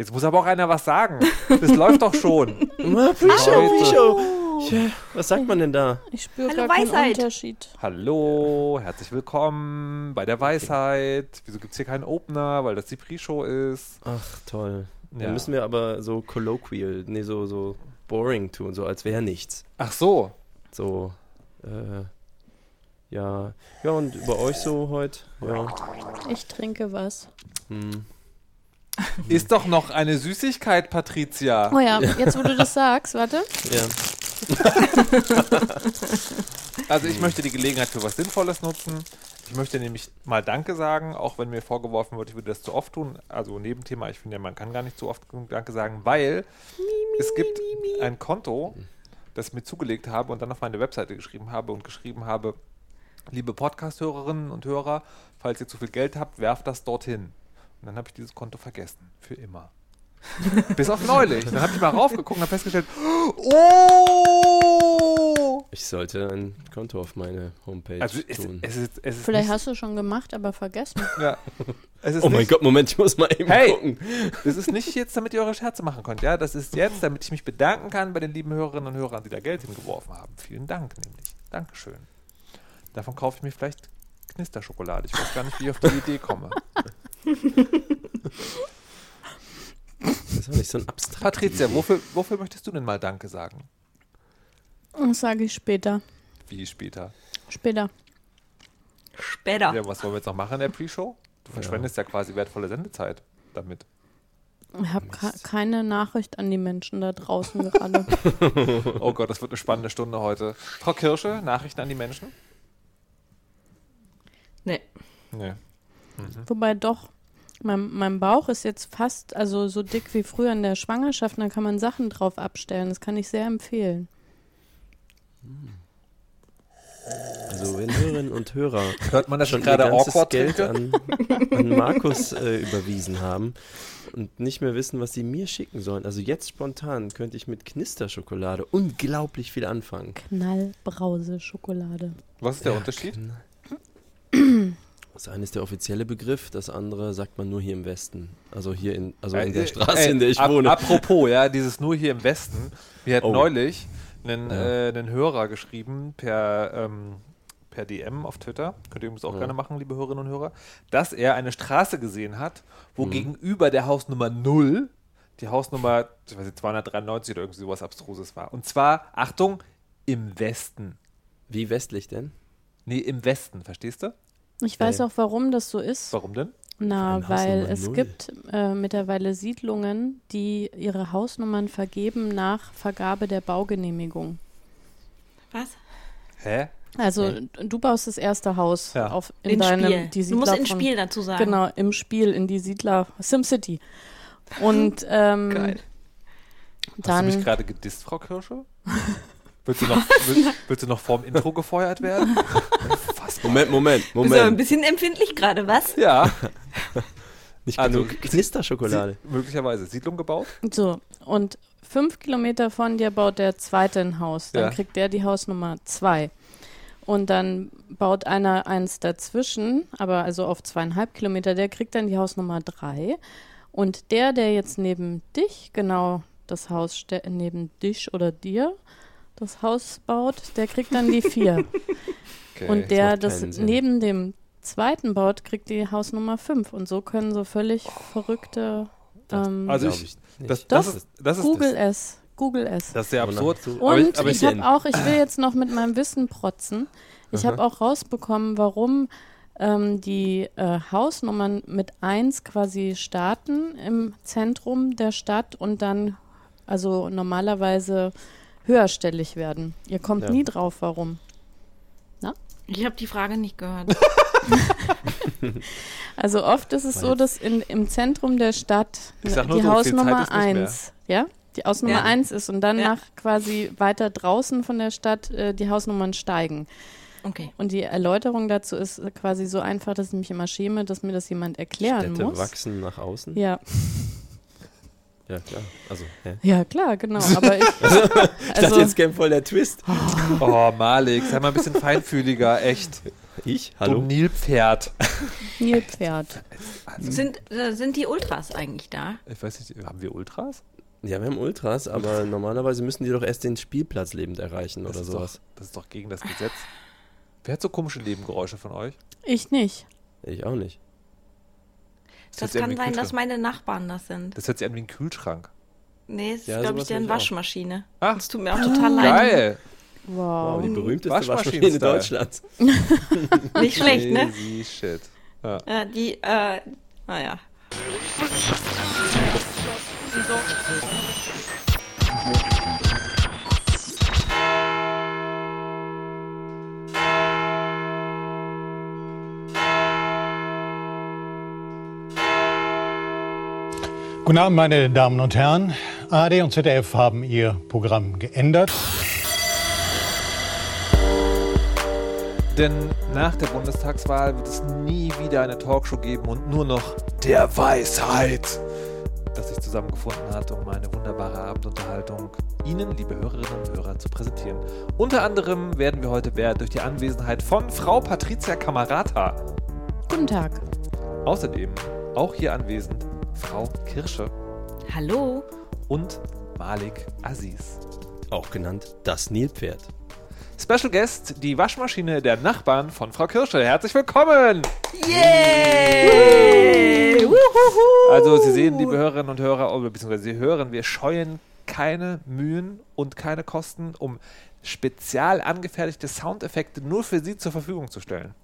Jetzt muss aber auch einer was sagen. Das läuft doch schon. Pre-Show. Tja, was sagt man denn da? Ich spüre Hallo, Weisheit. Unterschied. Hallo, herzlich willkommen bei der Weisheit. Wieso gibt es hier keinen Opener? Weil das die Pre-Show ist. Ach, toll. Ja. Dann müssen wir aber so colloquial, nee, so, so boring tun, so als wäre nichts. Ach so. So, äh, ja. Ja, und über euch so heute? Ja. Ich trinke was. Hm. Ist doch noch eine Süßigkeit, Patricia. Oh ja, jetzt wo du das sagst, warte. Ja. Also ich möchte die Gelegenheit für was Sinnvolles nutzen. Ich möchte nämlich mal Danke sagen, auch wenn mir vorgeworfen wird, ich würde das zu oft tun. Also Nebenthema, ich finde ja, man kann gar nicht zu oft genug Danke sagen, weil es gibt ein Konto, das ich mir zugelegt habe und dann auf meine Webseite geschrieben habe und geschrieben habe, liebe Podcast-Hörerinnen und Hörer, falls ihr zu viel Geld habt, werft das dorthin. Und dann habe ich dieses Konto vergessen. Für immer. Bis auf neulich. Dann habe ich mal raufgeguckt und habe festgestellt, oh! Ich sollte ein Konto auf meine Homepage Also es, tun. es ist, es ist Vielleicht hast du schon gemacht, aber vergessen. ja, es ist oh mein nicht, Gott, Moment, ich muss mal eben Hey! gucken. Das ist nicht jetzt, damit ihr eure Scherze machen könnt, ja. Das ist jetzt, damit ich mich bedanken kann bei den lieben Hörerinnen und Hörern, die da Geld hingeworfen haben. Vielen Dank nämlich. Dankeschön. Davon kaufe ich mir vielleicht Knisterschokolade. Ich weiß gar nicht, wie ich auf die Idee komme. Das ist auch nicht so ein abstrakt. Patricia, wofür, wofür möchtest du denn mal Danke sagen? Das sage ich später. Wie später? Später. Später. Ja, was wollen wir jetzt noch machen in der Pre-Show? Du verschwendest ja. quasi wertvolle Sendezeit damit. Ich habe keine Nachricht an die Menschen da draußen gerade. Oh Gott, das wird eine spannende Stunde heute. Frau Kirsche, Nachrichten an die Menschen? Nee. Nee. Wobei doch, mein, mein Bauch ist jetzt fast also so dick wie früher in der Schwangerschaft. und Da kann man Sachen drauf abstellen. Das kann ich sehr empfehlen. Also, wenn Hörerinnen und Hörer Hört man das schon gerade awkward Geld an, an Markus äh, überwiesen haben und nicht mehr wissen, was sie mir schicken sollen. Also jetzt spontan könnte ich mit Knisterschokolade unglaublich viel anfangen. Knallbrause Schokolade. Was ist der Unterschied? Das eine ist der offizielle Begriff, das andere sagt man nur hier im Westen. Also hier in, also in Äh, der äh, Straße, ey, in der ich ap- wohne. Apropos, ja, dieses nur hier im Westen. Wir hatten Oh. neulich einen, Ja. äh, einen Hörer geschrieben per, ähm, per DM auf Twitter, könnt ihr übrigens auch Ja. gerne machen, liebe Hörerinnen und Hörer, dass er eine Straße gesehen hat, wo Mhm. gegenüber der Hausnummer 0 die Hausnummer ich weiß nicht, 293 oder irgendwie sowas Abstruses war. Und zwar, Achtung, im Westen. Wie westlich denn? Nee, im Westen, verstehst du? Ich weiß auch, warum das so ist. Warum denn? Na, weil es null. gibt äh, mittlerweile Siedlungen, die ihre Hausnummern vergeben nach Vergabe der Baugenehmigung. Was? Hä? Also du baust das erste Haus Ja. auf in, In deinem Spiel. die Du musst Siedler in von- Spiel dazu sagen. Genau, im Spiel in die Siedler SimCity. Und ähm, Geil. Hast du mich dann gerade gedisst, Frau Kirsche? Willst du noch, willst, willst du noch vorm Intro gefeuert werden? Unfassbar. Moment, Moment, Du bist aber ein Moment. bisschen empfindlich gerade, was? Ja, Nicht Also, genug Knisterschokolade. Sie, möglicherweise Siedlung gebaut. so und fünf Kilometer von dir baut der zweite ein Haus. Dann Ja. kriegt der die Hausnummer zwei. Und dann baut einer eins dazwischen, aber also auf zweieinhalb Kilometer, der kriegt dann die Hausnummer drei. Und der, der jetzt neben dich, genau das Haus neben dich oder dir, das Haus baut, der kriegt dann die vier. Okay. Und der, das Sinn. neben dem zweiten baut, kriegt die Hausnummer 5. Und so können so völlig verrückte. Ähm, also ich, das, das ist, das ist Google das. es. Google es. Das ist sehr absurd. Aber ich- Und aber ich, ich- habe auch, ich will jetzt noch mit meinem Wissen protzen. Ich habe auch rausbekommen, warum ähm, die äh, Hausnummern mit 1 quasi starten im Zentrum der Stadt und dann also normalerweise höherstellig werden. Ihr kommt Ja. nie drauf, warum. Ich habe die Frage nicht gehört. Also oft ist es so, dass in, im Zentrum der Stadt die so, Hausnummer ist nicht mehr. 1, ja, die Hausnummer Ja. 1 ist und dann Ja. nach quasi weiter draußen von der Stadt äh, die Hausnummern steigen. Okay. Und die Erläuterung dazu ist quasi so einfach, dass ich mich immer schäme, dass mir das jemand erklären Städte muss. wachsen nach außen. Ja, Ja, klar. Also, hä? ja klar, genau. Aber ich, Ich dachte, also, jetzt käme voll der Twist. Oh, Malik, sei mal ein bisschen feinfühliger, echt. Ich? Du Hallo? Nilpferd. Nilpferd. Sind, äh, sind die Ultras eigentlich da? Ich weiß nicht, haben wir Ultras? Ja, wir haben Ultras, aber normalerweise müssen die doch erst den Spielplatz lebend erreichen Das oder ist sowas. Doch, das ist doch gegen das Gesetz. Wer hat so komische Nebengeräusche von euch? Ich nicht. Ich auch nicht. Das an kann sein, dass meine Nachbarn das sind. Das hört sich an wie ein Kühlschrank. Nee, es ist, Ja, glaube ich, deren. Waschmaschine. Ach. Es tut mir auch total leid. Geil! Wow, Wow. die berühmteste. Waschmaschine Deutschlands. Nicht schlecht, ne? Crazy shit. Ja. Ja, die, äh, naja. Guten Abend, meine Damen und Herren. ARD und ZDF haben ihr Programm geändert. Denn nach der Bundestagswahl wird es nie wieder eine Talkshow geben und nur noch der Weisheit, das sich zusammengefunden hat, um eine wunderbare Abendunterhaltung Ihnen, liebe Hörerinnen und Hörer, zu präsentieren. Unter anderem werden wir heute wert durch die Anwesenheit von Frau Patricia Camarata. Guten Tag. Außerdem auch hier anwesend Frau Kirsche Hallo? und Malik Aziz. Auch genannt das Nilpferd. Special Guest, die Waschmaschine der Nachbarn von Frau Kirsche. Herzlich willkommen! Yay! Also Sie sehen, liebe Hörerinnen und Hörer, oder beziehungsweise Sie hören, wir scheuen keine Mühen und keine Kosten, um spezial angefertigte Soundeffekte nur für Sie zur Verfügung zu stellen.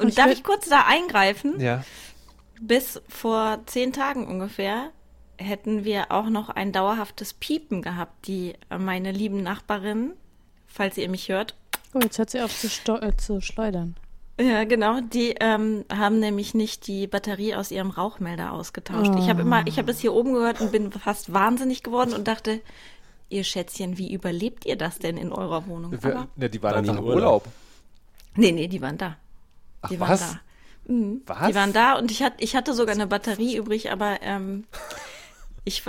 Und Ich darf ich kurz da eingreifen? Ja. Bis vor zehn Tagen ungefähr hätten wir auch noch ein dauerhaftes Piepen gehabt, die äh, meine lieben Nachbarin, falls ihr mich hört, Oh, jetzt hört sie auf zu, äh, zu schleudern. Ja, genau. Die ähm, haben nämlich nicht die Batterie aus ihrem Rauchmelder ausgetauscht. Ich habe immer, ich habe es hier oben gehört und bin fast wahnsinnig geworden und dachte, ihr Schätzchen, wie überlebt ihr das denn in eurer Wohnung? Wir, ja, die waren einfach im im Urlaub. nee, nee, die waren da. Ach, Die was? waren da. Mhm. Was? Die waren da und ich, hat, ich hatte sogar eine Batterie übrig, aber ähm, ich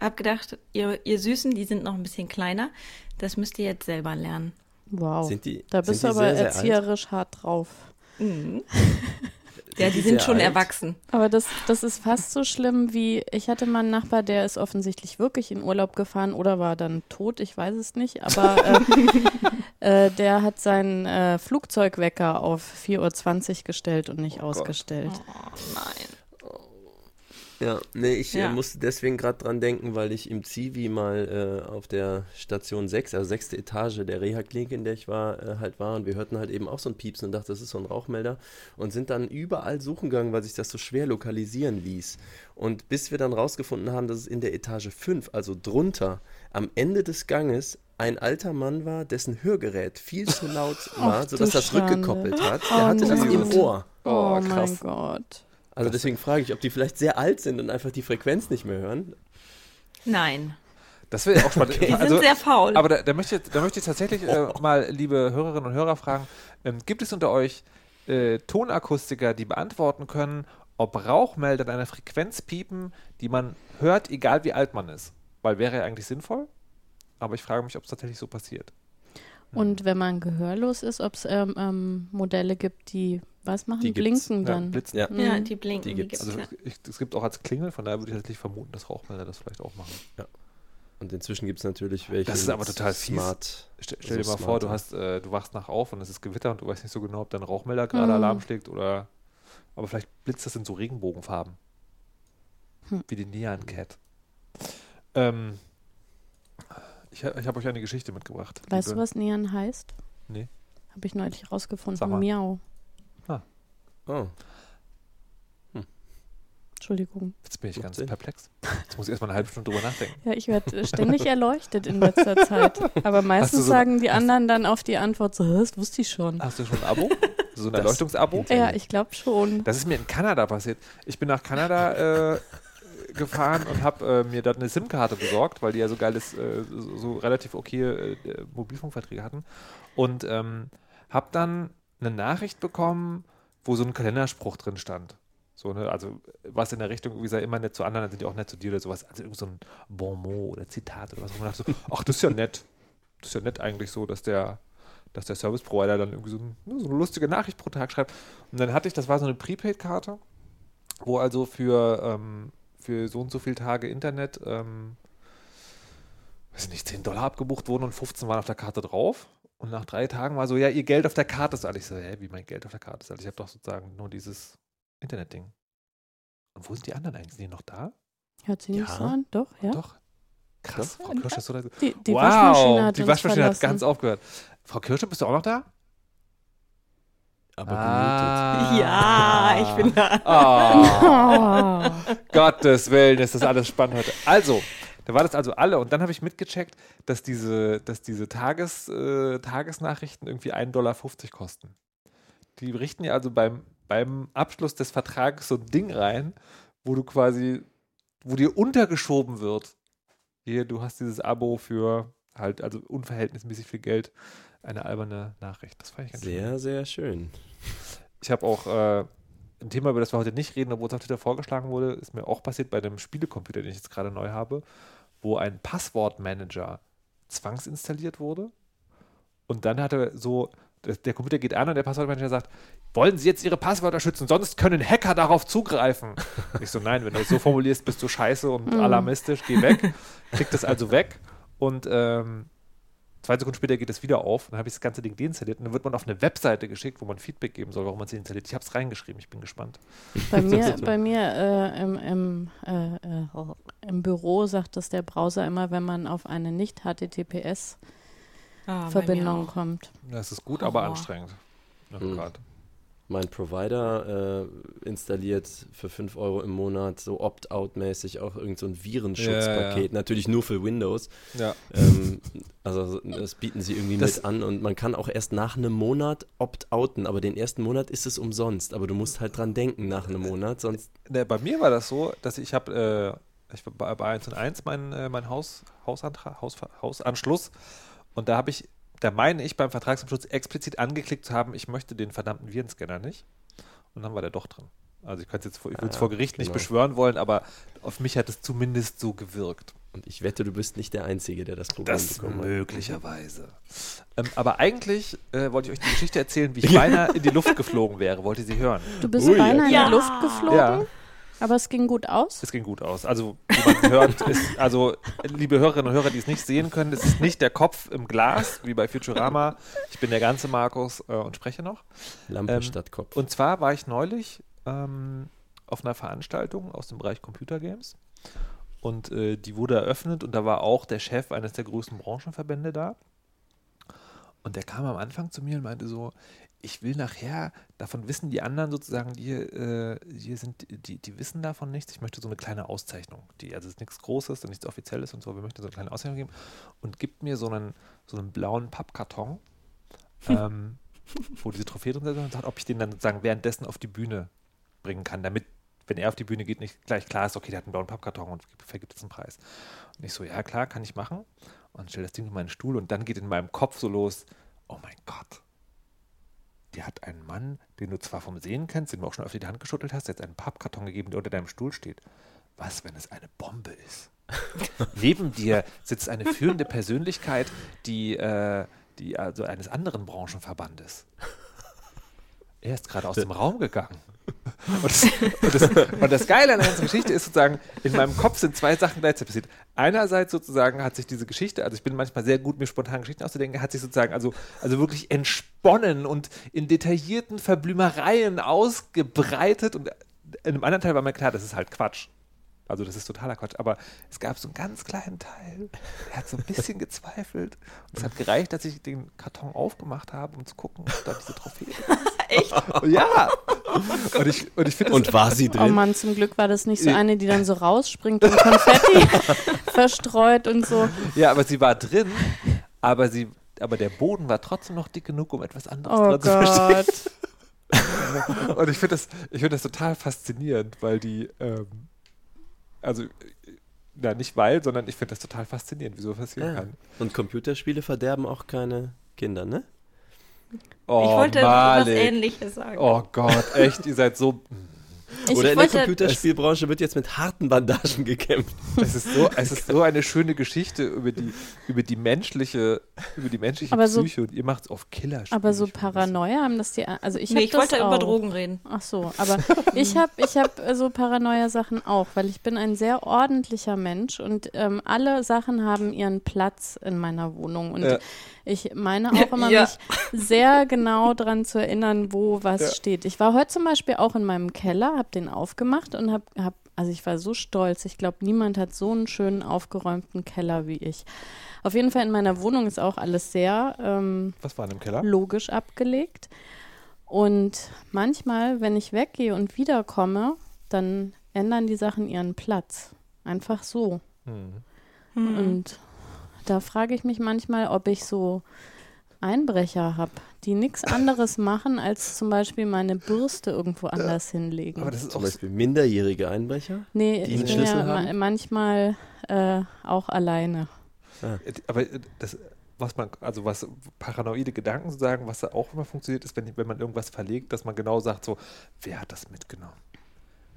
habe gedacht, ihr, ihr Süßen, die sind noch ein bisschen kleiner, das müsst ihr jetzt selber lernen. Wow. Sind die- da bist du aber sehr, sehr alt? erzieherisch hart drauf. Ja, die sind schon alt? erwachsen. Aber das, das ist fast so schlimm wie, ich hatte mal einen Nachbar, der ist offensichtlich wirklich in Urlaub gefahren oder war dann tot, ich weiß es nicht, aber äh, äh, der hat seinen äh, Flugzeugwecker auf 4.20 Uhr gestellt und nicht ausgestellt. Oh nein. Ja, nee, ich Ja. äh, musste deswegen gerade dran denken, weil ich im Zivi mal äh, auf der Station 6, also sechste Etage der Reha-Klinik, in der ich war, äh, halt war und wir hörten halt eben auch so ein Piepsen und dachte, das ist so ein Rauchmelder und sind dann überall suchen gegangen, weil sich das so schwer lokalisieren ließ. Und bis wir dann rausgefunden haben, dass es in der Etage 5, also drunter, am Ende des Ganges ein alter Mann war, dessen Hörgerät viel zu laut war, Ach, sodass das Schande. rückgekoppelt hat. Oh Der hatte das im. Ohr. Oh, Oh, mein krass. Gott. Also deswegen frage ich, ob die vielleicht sehr alt sind und einfach die Frequenz nicht mehr hören. Nein. Das wäre auch spannend. Die Also, sind sehr faul. aber da, da, möchte ich, da möchte ich tatsächlich äh, mal, liebe Hörerinnen und Hörer, fragen: ähm, Gibt es unter euch äh, Tonakustiker, die beantworten können, ob Rauchmelder in einer Frequenz piepen, die man hört, egal wie alt man ist? Weil wäre ja eigentlich sinnvoll, aber ich frage mich, ob es tatsächlich so passiert. Und wenn man gehörlos ist, ob es ähm, ähm, Modelle gibt, die was machen? Die. Blinken Ja, dann. blitzen. Ja. ja, Mhm. die blinken. Die Die gibt's. Also ja. ich, es gibt auch als Klingel, von daher würde ich tatsächlich vermuten, dass Rauchmelder das vielleicht auch machen. Und inzwischen gibt es natürlich welche. Das ist aber total fies. smart. Stell, stell So dir mal vor, du hast, äh, du wachst nach auf und es ist Gewitter und du weißt nicht so genau, ob dein Rauchmelder gerade Mhm. Alarm schlägt oder. Aber vielleicht blitzt das in so Regenbogenfarben. Hm. Wie die Neon Cat. Ähm, ich ich habe euch eine Geschichte mitgebracht. Weißt du, liebe- was Neon heißt? Nee. Habe ich neulich rausgefunden. Miau. Oh, Entschuldigung. Jetzt bin ich Macht ganz Sinn. perplex. Jetzt muss ich erstmal eine halbe Stunde drüber nachdenken. Ja, ich werde ständig erleuchtet in letzter Zeit. Aber meistens so- sagen die anderen dann auf die Antwort so, "Hä, das wusste ich schon. Hast du schon ein Abo? So ein Erleuchtungsabo? Ja, ich glaube schon. Das ist mir in Kanada passiert. Ich bin nach Kanada äh, gefahren und habe äh, mir dort eine SIM-Karte besorgt, weil die ja so geiles, äh, so, so relativ okay äh, Mobilfunkverträge hatten. Und ähm, habe dann eine Nachricht bekommen, wo so ein Kalenderspruch drin stand. So, ne, also was in der Richtung, irgendwie sei immer nett zu anderen, dann sind die auch nett zu dir oder sowas. Also irgend so ein Bon mot oder Zitat oder was. Und man dachte so, ach, das ist ja nett. Das ist ja nett eigentlich so, dass der, dass der Service Provider dann irgendwie so, so eine lustige Nachricht pro Tag schreibt. Und dann hatte ich, das war so eine Prepaid-Karte, wo also für, ähm, für so und so viele Tage Internet, ähm, weiß nicht, 10 Dollar abgebucht wurden und 15 waren auf der Karte drauf. Und nach drei Tagen war so, ja, ihr Geld auf der Karte ist alles. Ich so, hä, wie mein Geld auf der Karte ist alles? Ich habe doch sozusagen nur dieses Internet-Ding. Und wo sind die anderen eigentlich? Sind die noch da? Hört sie nicht Ja. so an? Doch, ja. Doch. Krass, Frau Kirsch ist so da. Die, die wow, Waschmaschine hat die Waschmaschine hat ganz aufgehört. Frau Kirsche, bist du auch noch da? Aber Ah. Ja, ich bin da. Ah, Oh. Gottes Willen, ist das alles spannend heute. Also, da war das also alle und dann habe ich mitgecheckt, dass diese, dass diese Tages, äh, Tagesnachrichten irgendwie 1,50 Dollar kosten. Die richten ja also beim, beim Abschluss des Vertrages so ein Ding rein, wo du quasi, wo dir untergeschoben wird. Hier, du hast dieses Abo für halt, also unverhältnismäßig viel Geld, eine alberne Nachricht. Das fand ich ganz schön. Sehr, sehr schön. Ich habe auch äh, ein Thema, über das wir heute nicht reden, obwohl es auf Twitter vorgeschlagen wurde, ist mir auch passiert bei dem Spielecomputer, den ich jetzt gerade neu habe, wo ein Passwortmanager zwangsinstalliert wurde. Und dann hat er so, der, Computer geht an und der Passwortmanager sagt, wollen Sie jetzt Ihre Passwörter schützen, sonst können Hacker darauf zugreifen. ich so, nein, wenn du es so formulierst, bist du scheiße und alarmistisch, geh weg. Kriegt das also weg und ähm, zwei Sekunden später geht es wieder auf. Dann habe ich das ganze Ding deinstalliert und dann wird man auf eine Webseite geschickt, wo man Feedback geben soll, warum man es installiert. Ich habe es reingeschrieben, ich bin gespannt. Bei mir, bei mir äh, im, im, äh, äh, im Büro sagt das der Browser immer, wenn man auf eine Nicht-HTTPS-Verbindung Ah, kommt. Das ist gut, aber Horror. anstrengend. Ja, Hm. grad. Mein Provider äh, installiert für 5 Euro im Monat so Opt-out-mäßig auch irgend so ein Virenschutzpaket. Ja, ja. Natürlich nur für Windows. Ja. ähm, also das bieten sie irgendwie Das- mit an und man kann auch erst nach einem Monat opt-outen, aber den ersten Monat ist es umsonst. Aber du musst halt dran denken nach einem Monat, sonst Ne, bei mir war das so, dass ich habe, äh, ich bei 1 und 1 mein, äh, mein Haus, Hausantrag, Haus, Hausanschluss und da habe ich, da meine ich beim Vertragsabschluss explizit angeklickt zu haben, ich möchte den verdammten Virenscanner nicht. Und dann war der doch drin. Also ich könnte jetzt vor, ich würde es Ah, vor Gericht nicht genau. beschwören wollen, aber auf mich hat es zumindest so gewirkt. und ich wette, du bist nicht der Einzige, der das Problem Das bekommen hat. möglicherweise. Ähm, aber eigentlich äh, wollte ich euch die Geschichte erzählen, wie ich beinahe in die Luft geflogen wäre. Wollt ihr sie hören? Du bist Ui, beinahe in ja. die Luft geflogen, Ja. Aber es ging gut aus. Es ging gut aus. Also, wie man hört, ist, also, liebe Hörerinnen und Hörer, die es nicht sehen können, es ist nicht der Kopf im Glas, wie bei Futurama. Ich bin der ganze Markus äh, und spreche noch. Lampe Ähm, statt Kopf. Und zwar war ich neulich ähm, auf einer Veranstaltung aus dem Bereich Computergames. Und äh, die wurde eröffnet und da war auch der Chef eines der größten Branchenverbände da. Und der kam am Anfang zu mir und meinte so, ich will nachher, davon wissen die anderen sozusagen, die äh, hier sind, die, die wissen davon nichts. Ich möchte so eine kleine Auszeichnung. Die, also es ist nichts Großes und nichts Offizielles und so, wir möchten so eine kleine Auszeichnung geben. Und gibt mir so einen, so einen blauen Pappkarton, ähm, wo diese Trophäe drin ist und sagt, ob ich den dann sozusagen währenddessen auf die Bühne bringen kann, damit, wenn er auf die Bühne geht, nicht gleich klar ist, okay, der hat einen blauen Pappkarton und gibt- vergibt jetzt einen Preis. Und ich so, ja klar, kann ich machen. Und stelle das Ding in meinen Stuhl und dann geht in meinem Kopf so los, oh mein Gott, der hat einen Mann, den du zwar vom Sehen kennst, den du auch schon öfter die Hand geschüttelt hast, jetzt einen Pappkarton gegeben, der unter deinem Stuhl steht. Was, wenn es eine Bombe ist? Neben dir sitzt eine führende Persönlichkeit, die, äh, die also eines anderen Branchenverbandes. Er ist gerade aus dem Raum gegangen. Und das, und, das, und das Geile an der ganzen Geschichte ist sozusagen, in meinem Kopf sind zwei Sachen gleichzeitig passiert. Einerseits sozusagen hat sich diese Geschichte, also ich bin manchmal sehr gut, mir spontan Geschichten auszudenken, hat sich sozusagen also, also wirklich entsponnen und in detaillierten Verblümereien ausgebreitet. Und in einem anderen Teil war mir klar, das ist halt Quatsch. Also das ist totaler Quatsch. Aber es gab so einen ganz kleinen Teil, der hat so ein bisschen gezweifelt. Und es hat gereicht, dass ich den Karton aufgemacht habe, um zu gucken, ob da diese Trophäe ist. Echt? Ja. Und ich, und ich finde Und war sie Oh drin? Mann, zum Glück war das nicht so eine, die dann so rausspringt und Konfetti verstreut und so. Ja, aber sie war drin, aber sie, aber der Boden war trotzdem noch dick genug, um etwas anderes Oh dran zu verstehen. Gott. Und ich finde das, ich finde das total faszinierend, weil die, ähm, also, na, nicht weil, sondern ich finde das total faszinierend, wie so passieren Ja. kann. Und Computerspiele verderben auch keine Kinder, ne? Oh, ich wollte Malik. was Ähnliches sagen. Oh Gott, echt, ihr seid so. Ich Oder in der Computerspielbranche wird jetzt mit harten Bandagen gekämpft. Es ist so, es ist so eine schöne Geschichte über die, über die menschliche, über die menschliche Aber so- Psyche und ihr macht es auf Killer. Aber so Paranoia haben das die, also ich nee, ich das wollte auch. über Drogen reden. Ach so, aber ich habe ich hab äh, so Paranoia-Sachen auch, weil ich bin ein sehr ordentlicher Mensch und ähm, alle Sachen haben ihren Platz in meiner Wohnung. Und Ja. Ich meine auch immer, Ja. mich sehr genau daran zu erinnern, wo was Ja. steht. Ich war heute zum Beispiel auch in meinem Keller, habe den aufgemacht und habe, hab, also ich war so stolz. Ich glaube, niemand hat so einen schönen aufgeräumten Keller wie ich. Auf jeden Fall in meiner Wohnung ist auch alles sehr ähm, Was war denn im Keller? logisch abgelegt. Und manchmal, wenn ich weggehe und wiederkomme, dann ändern die Sachen ihren Platz. Einfach so. Hm. Und da frage ich mich manchmal, ob ich so Einbrecher habe, die nichts anderes machen, als zum Beispiel meine Bürste irgendwo anders hinlegen. Aber das ist Zum Beispiel minderjährige Einbrecher. nee, die ich einen bin Schlüssel ja ma haben? manchmal äh, auch alleine. aber äh, das, was man, also was paranoide Gedanken sozusagen, was da auch immer funktioniert, ist, wenn, wenn man irgendwas verlegt, dass man genau sagt, so, wer hat das mitgenommen?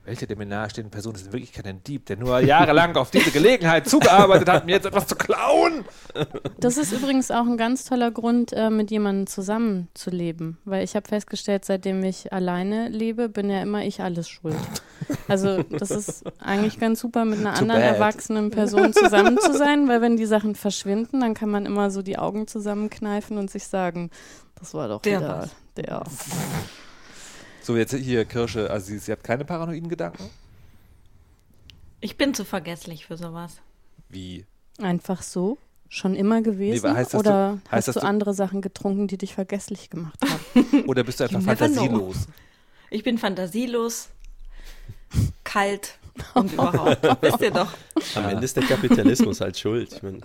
Welche der mir nahestehenden Person ist in Wirklichkeit ein Dieb, der nur jahrelang auf diese Gelegenheit zugearbeitet hat, mir jetzt etwas zu klauen? Das ist übrigens auch ein ganz toller Grund, äh, mit jemandem zusammenzuleben. Weil ich habe festgestellt, seitdem ich alleine lebe, bin ja immer ich alles schuld. Also das ist eigentlich ganz super, mit einer Too anderen bad. erwachsenen Person zusammen zu sein, weil wenn die Sachen verschwinden, dann kann man immer so die Augen zusammenkneifen und sich sagen, das war doch Der wieder war's. der. So, jetzt hier Kirsche, also sie, sie hat keine paranoiden Gedanken? Ich bin zu vergesslich für sowas. Wie? Einfach so? Schon immer gewesen? aber heißt das, Oder du- heißt hast du du- andere Sachen getrunken, die dich vergesslich gemacht haben? Oder bist du einfach fantasielos? Ich bin fantasielos, kalt und überhaupt. Wisst ihr doch. Am Ende ist der Kapitalismus halt schuld. Ich mein,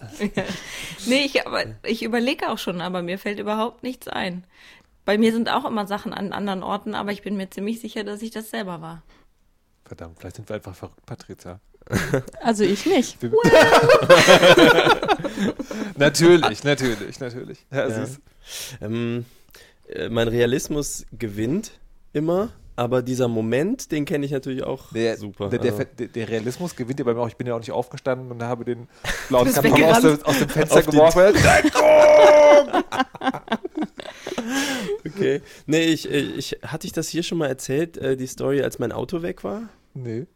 Nee, ich, aber ich überlege auch schon, aber mir fällt überhaupt nichts ein. Bei mir sind auch immer Sachen an anderen Orten, aber ich bin mir ziemlich sicher, dass ich das selber war. Verdammt, vielleicht sind wir einfach verrückt, Patrizia. Also ich nicht. natürlich, natürlich, natürlich. Ja, Ja. ähm, äh, mein Realismus gewinnt immer, aber dieser Moment, den kenne ich natürlich auch Der, super. Der, der, Also, der, Realismus gewinnt ja bei mir auch. Ich bin ja auch nicht aufgestanden und habe den blauen Karton aus, aus dem Fenster geworfen. Okay. Nee, ich, ich, hatte ich das hier schon mal erzählt, äh, die Story, als mein Auto weg war? Nee.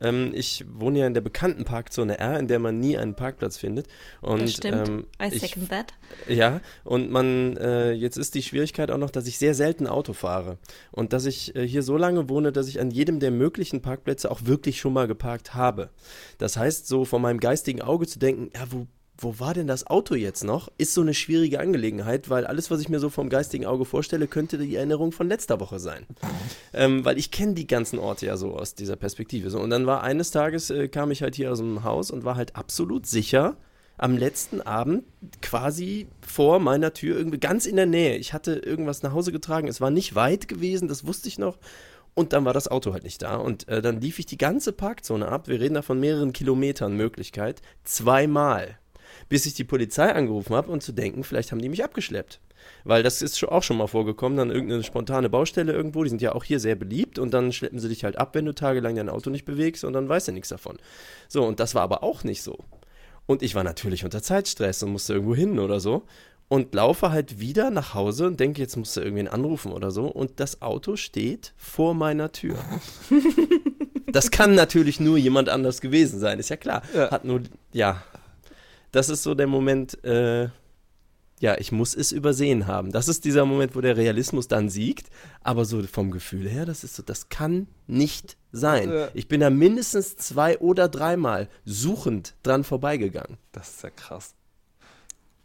Ähm, ich wohne ja in der bekannten Parkzone R, in der man nie einen Parkplatz findet. Und, das stimmt. Ähm, I ich, second that. Ja, und man, äh, jetzt ist die Schwierigkeit auch noch, dass ich sehr selten Auto fahre. Und dass ich äh, hier so lange wohne, dass ich an jedem der möglichen Parkplätze auch wirklich schon mal geparkt habe. Das heißt, so von meinem geistigen Auge zu denken, ja, wo, wo war denn das Auto jetzt noch, ist so eine schwierige Angelegenheit, weil alles, was ich mir so vom geistigen Auge vorstelle, könnte die Erinnerung von letzter Woche sein. Ähm, weil ich kenne die ganzen Orte ja so aus dieser Perspektive. So. Und dann war eines Tages, äh, kam ich halt hier aus dem Haus und war halt absolut sicher, am letzten Abend quasi vor meiner Tür, irgendwie ganz in der Nähe. Ich hatte irgendwas nach Hause getragen, es war nicht weit gewesen, das wusste ich noch. Und dann war das Auto halt nicht da. Und äh, dann lief ich die ganze Parkzone ab. Wir reden da von mehreren Kilometern Möglichkeit. Zweimal. Bis ich die Polizei angerufen habe und zu denken, vielleicht haben die mich abgeschleppt. Weil das ist schon auch schon mal vorgekommen, dann irgendeine spontane Baustelle irgendwo, die sind ja auch hier sehr beliebt und dann schleppen sie dich halt ab, wenn du tagelang dein Auto nicht bewegst und dann weißt du nichts davon. So, und das war aber auch nicht so. Und ich war natürlich unter Zeitstress und musste irgendwo hin oder so. Und laufe halt wieder nach Hause und denke, jetzt musst du irgendwen anrufen oder so. Und das Auto steht vor meiner Tür. das kann natürlich nur jemand anders gewesen sein, ist ja klar. Ja. Hat nur, ja. Das ist so der Moment, äh, ja, ich muss es übersehen haben. Das ist dieser Moment, wo der Realismus dann siegt. Aber so vom Gefühl her, das ist so, das kann nicht sein. Ja. Ich bin da mindestens zwei oder dreimal suchend dran vorbeigegangen. Das ist ja krass.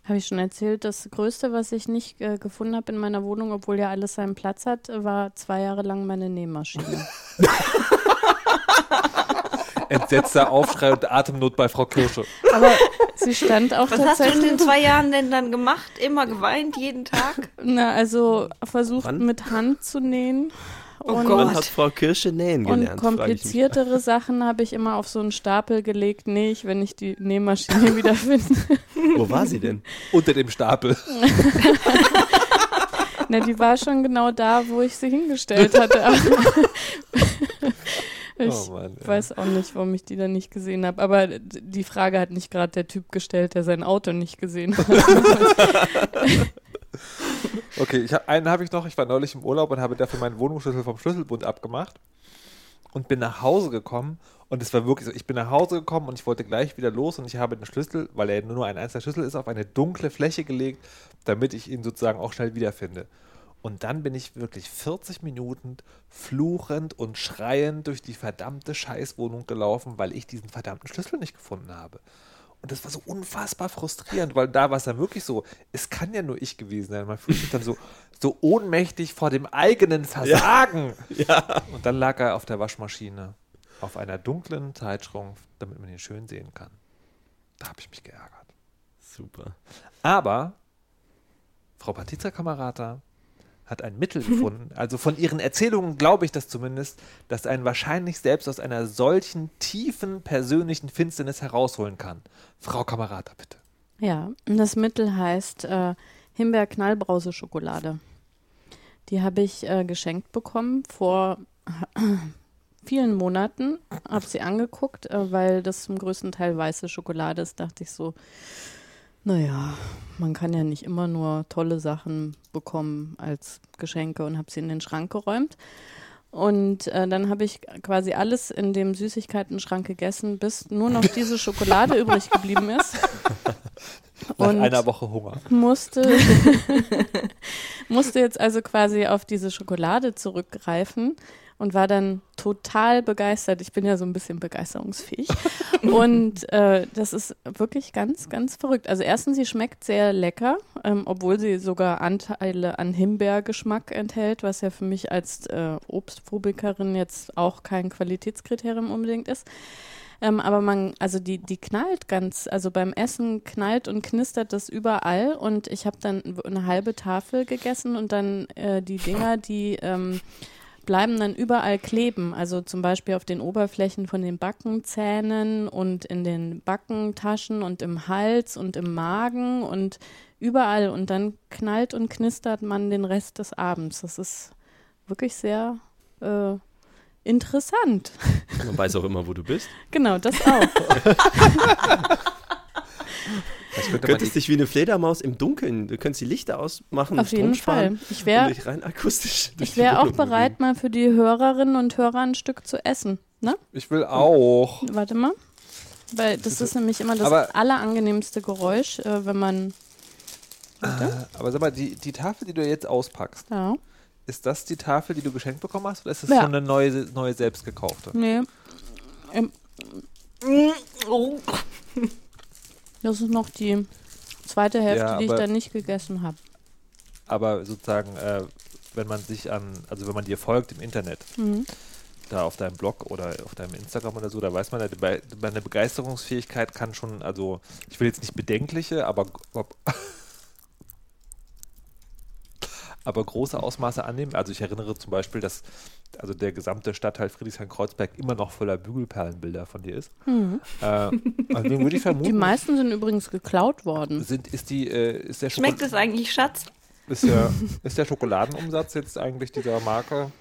Habe ich schon erzählt, das Größte, was ich nicht äh, gefunden habe in meiner Wohnung, obwohl ja alles seinen Platz hat, war zwei Jahre lang meine Nähmaschine. Entsetzter Aufschrei und Atemnot bei Frau Kirsche. Aber sie stand auch Was hast du in tatsächlich. den zwei Jahren denn dann gemacht? Immer geweint, jeden Tag? Na, also versucht Wann? mit Hand zu nähen. Oh und, Gott. Hat Frau Kirsche nähen und gelernt? mich. kompliziertere Sachen habe ich immer auf so einen Stapel gelegt. Nee, ich, wenn ich die Nähmaschine wieder finde. Wo war sie denn? Unter dem Stapel. Na, die war schon genau da, wo ich sie hingestellt hatte. Ich Oh Mann, ja. weiß auch nicht, warum ich die dann nicht gesehen habe. Aber die Frage hat nicht gerade der Typ gestellt, der sein Auto nicht gesehen hat. Okay, ich hab, einen habe ich noch. Ich war neulich im Urlaub und habe dafür meinen Wohnungsschlüssel vom Schlüsselbund abgemacht und bin nach Hause gekommen. Und es war wirklich so, ich bin nach Hause gekommen und ich wollte gleich wieder los und ich habe den Schlüssel, weil er nur ein einzelner Schlüssel ist, auf eine dunkle Fläche gelegt, damit ich ihn sozusagen auch schnell wiederfinde. Und dann bin ich wirklich 40 Minuten fluchend und schreiend durch die verdammte Scheißwohnung gelaufen, weil ich diesen verdammten Schlüssel nicht gefunden habe. Und das war so unfassbar frustrierend, weil da war es dann wirklich so, es kann ja nur ich gewesen sein. Man fühlt sich dann so, so ohnmächtig vor dem eigenen Versagen. Ja. Und dann lag er auf der Waschmaschine auf einer dunklen Zeitschrift, damit man ihn schön sehen kann. Da habe ich mich geärgert. Super. Aber Frau Patrizia Kamerata hat ein Mittel gefunden. Also von ihren Erzählungen glaube ich das zumindest, dass einen wahrscheinlich selbst aus einer solchen tiefen persönlichen Finsternis herausholen kann. Frau Kamerata, bitte. Ja, das Mittel heißt äh, Himbeer-Knallbrause-Schokolade. Die habe ich äh, geschenkt bekommen vor vielen Monaten. Habe sie angeguckt, äh, weil das zum größten Teil weiße Schokolade ist. Dachte ich so, naja, man kann ja nicht immer nur tolle Sachen bekommen als Geschenke und habe sie in den Schrank geräumt. Und äh, dann habe ich quasi alles in dem Süßigkeiten-Schrank gegessen, bis nur noch diese Schokolade übrig geblieben ist. Nach Und einer Woche Hunger. musste, musste jetzt also quasi auf diese Schokolade zurückgreifen und war dann total begeistert. Ich bin ja so ein bisschen begeisterungsfähig. und äh, das ist wirklich ganz, ganz verrückt. Also erstens, sie schmeckt sehr lecker, ähm, obwohl sie sogar Anteile an Himbeergeschmack enthält, was ja für mich als äh, Obstphobikerin jetzt auch kein Qualitätskriterium unbedingt ist. Ähm, aber man, also die, die knallt ganz, also beim Essen knallt und knistert das überall und ich habe dann eine halbe Tafel gegessen und dann äh, die Dinger, die ähm, bleiben dann überall kleben, also zum Beispiel auf den Oberflächen von den Backenzähnen und in den Backentaschen und im Hals und im Magen und überall und dann knallt und knistert man den Rest des Abends. Das ist wirklich sehr äh, interessant. Man weiß auch immer, wo du bist. Genau, das auch. Du könntest dich wie eine Fledermaus im Dunkeln, du könntest die Lichter ausmachen, Auf jeden sparen Fall. Ich wäre wär auch Wohnung bereit, mal für die Hörerinnen und Hörer ein Stück zu essen. Ne? ich will auch. Warte mal. Weil das ist nämlich immer das Aber- allerangenehmste Geräusch, äh, wenn man. Aber sag mal, die, die Tafel, die du jetzt auspackst, Ja. ist das die Tafel, die du geschenkt bekommen hast oder ist das Ja. schon eine neue, neue selbst gekaufte? Nee. Ähm, das ist noch die zweite Hälfte, Ja, die ich aber- dann nicht gegessen habe. Aber sozusagen, äh, wenn man sich an, also wenn man dir folgt im Internet, Mhm. da auf deinem Blog oder auf deinem Instagram oder so, da weiß man, deine Begeisterungsfähigkeit kann schon, also ich will jetzt nicht bedenkliche, aber, aber große Ausmaße annehmen. Also ich erinnere zum Beispiel, dass also der gesamte Stadtteil Friedrichshain-Kreuzberg immer noch voller Bügelperlenbilder von dir ist. Mhm. Äh, also würde ich vermuten, Die meisten sind übrigens geklaut worden. sind, ist, die, äh, ist, der Schmeckt es eigentlich, Schatz? ist, der, ist der Schokoladenumsatz jetzt eigentlich dieser Marke?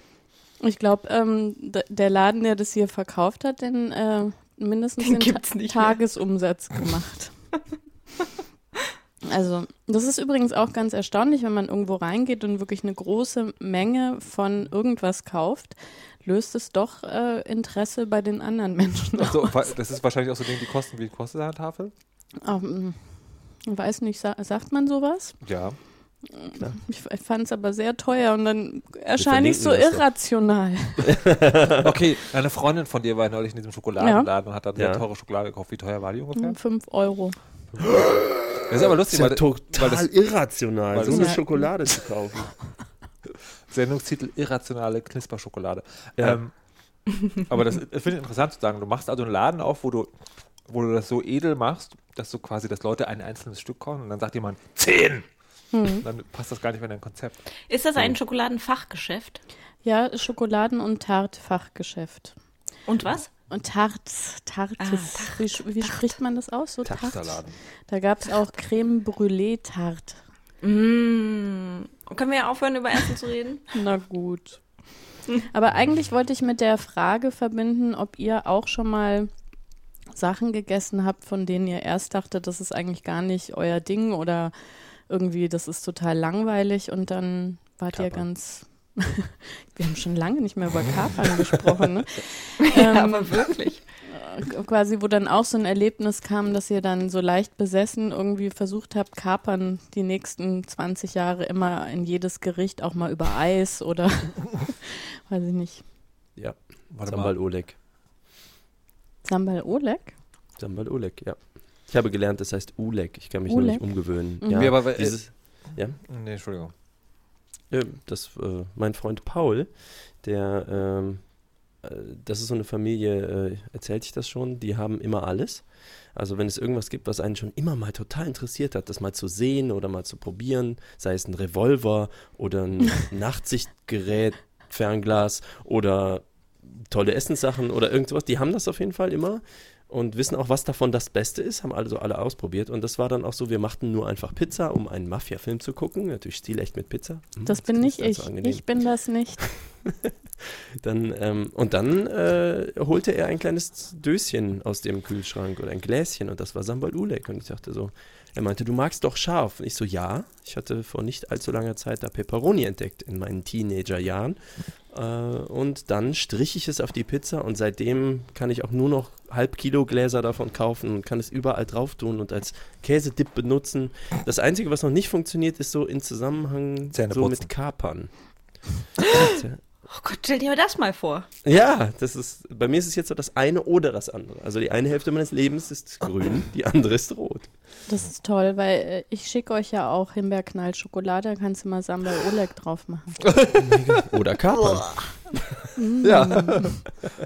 Ich glaube, ähm, der Laden, der das hier verkauft hat, den äh, mindestens Den den, Ta. Tagesumsatz gemacht. Also, das ist übrigens auch ganz erstaunlich, wenn man irgendwo reingeht und wirklich eine große Menge von irgendwas kauft, löst es doch äh, Interesse bei den anderen Menschen. Also, aus. das ist wahrscheinlich auch so Ding, die kosten, wie kostet eine Tafel? Ähm, weiß nicht, sa sagt man sowas? Ja. Ich, ich fand es aber sehr teuer und dann erscheine ich so irrational. Okay, eine Freundin von dir war neulich in diesem Schokoladenladen und hat dann sehr Ja. teure Schokolade gekauft. Wie teuer war die ungefähr? Fünf Euro. Das ist aber Das lustig, ist ja weil, total weil das irrational, weil so das- eine Ja. Schokolade zu kaufen. Sendungstitel irrationale Knisperschokolade. Ja. Ähm, aber das, das finde ich interessant zu sagen. Du machst also einen Laden auf, wo du, wo du das so edel machst, dass du quasi, dass Leute ein einzelnes Stück kaufen und dann sagt jemand zehn. Hm. Dann passt das gar nicht mehr in dein Konzept. Ist das ein Schokoladenfachgeschäft? Ja, Schokoladen- und Tartfachgeschäft. Und was? Und Tarts, Tartes. Ah, Tart, wie wie spricht man das aus? So. Da gab es auch Creme Brûlée Tarte. Mm. Können wir aufhören, über Essen zu reden? Na gut. Aber eigentlich wollte ich mit der Frage verbinden, ob ihr auch schon mal Sachen gegessen habt, von denen ihr erst dachtet, das ist eigentlich gar nicht euer Ding oder irgendwie, das ist total langweilig und dann wart ihr Kapern. ganz. Wir haben schon lange nicht mehr über Kapern gesprochen, ne? Ja, Ähm, aber wirklich. quasi, wo dann auch so ein Erlebnis kam, dass ihr dann so leicht besessen irgendwie versucht habt, Kapern die nächsten 20 Jahre immer in jedes Gericht, auch mal über Eis oder weiß ich nicht. Ja, Warte Sambal mal. Oleg. Sambal Oleg? Sambal Oleg, ja. Ich habe gelernt, das heißt Uleg. Ich kann mich nur Oleg? nicht umgewöhnen. Mhm. Ja, Ja, aber, äh, dieses, Nee, Entschuldigung. Ja, das, äh, mein Freund Paul, der, ähm, äh, das ist so eine Familie, äh, erzählte ich das schon, die haben immer alles. Also wenn es irgendwas gibt, was einen schon immer mal total interessiert hat, das mal zu sehen oder mal zu probieren, sei es ein Revolver oder ein Nachtsichtgerät, Fernglas oder tolle Essenssachen oder irgendwas, die haben das auf jeden Fall immer und wissen auch, was davon das Beste ist, haben also alle ausprobiert. Und das war dann auch so, wir machten nur einfach Pizza, um einen Mafia-Film zu gucken. Natürlich stilecht mit Pizza. Hm, Das bin klingt nicht ich. so. Ich bin das nicht. Dann, ähm, und dann äh, holte er ein kleines Döschen aus dem Kühlschrank oder ein Gläschen und das war Sambal Ulek. Und ich dachte so, er meinte, du magst doch scharf. Und ich so, ja. Ich hatte vor nicht allzu langer Zeit da Pepperoni entdeckt in meinen Teenagerjahren. Äh, und dann strich ich es auf die Pizza und seitdem kann ich auch nur noch halb Kilo Gläser davon kaufen und kann es überall drauf tun und als Käsedip benutzen. Das Einzige, was noch nicht funktioniert, ist so in Zusammenhang Zähne so putzen. mit Kapern. Oh Gott, stell dir das mal vor. Ja, das ist, bei mir ist es jetzt so das eine oder das andere. Also die eine Hälfte meines Lebens ist grün, die andere ist rot. Das ist toll, weil äh, ich schicke euch ja auch Himbeerknall-Schokolade, da kannst du mal Sambal Oleg drauf machen. Oder Kapern. Ja.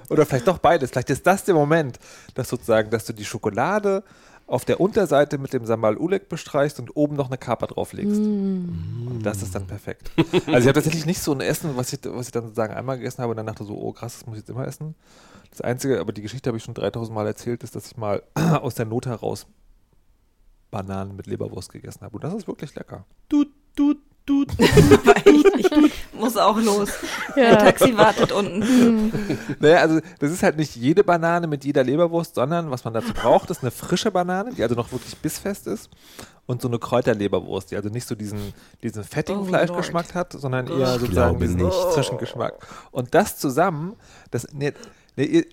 Oder vielleicht doch beides. Vielleicht ist das der Moment, dass sozusagen, dass du die Schokolade auf der Unterseite mit dem Sambal Ulek bestreichst und oben noch eine Kaper drauflegst. Und das ist dann perfekt. Also ich habe tatsächlich nicht so ein Essen, was ich, was ich dann sozusagen einmal gegessen habe und dann dachte so, oh krass, das muss ich jetzt immer essen. Das Einzige, aber die Geschichte habe ich schon 3000 Mal erzählt, ist, dass ich mal aus der Not heraus Bananen mit Leberwurst gegessen habe. Und das ist wirklich lecker. Tut, tut, Aber ich, ich muss auch los. Mein Taxi wartet unten. Naja, also das ist halt nicht jede Banane mit jeder Leberwurst, sondern was man dazu braucht, ist eine frische Banane, die also noch wirklich bissfest ist und so eine Kräuterleberwurst, die also nicht so diesen, diesen fettigen Oh, Fleischgeschmack hat, sondern eher Ich sozusagen diesen nicht. frischen Geschmack. Und das zusammen, das, ne, ne, ihr,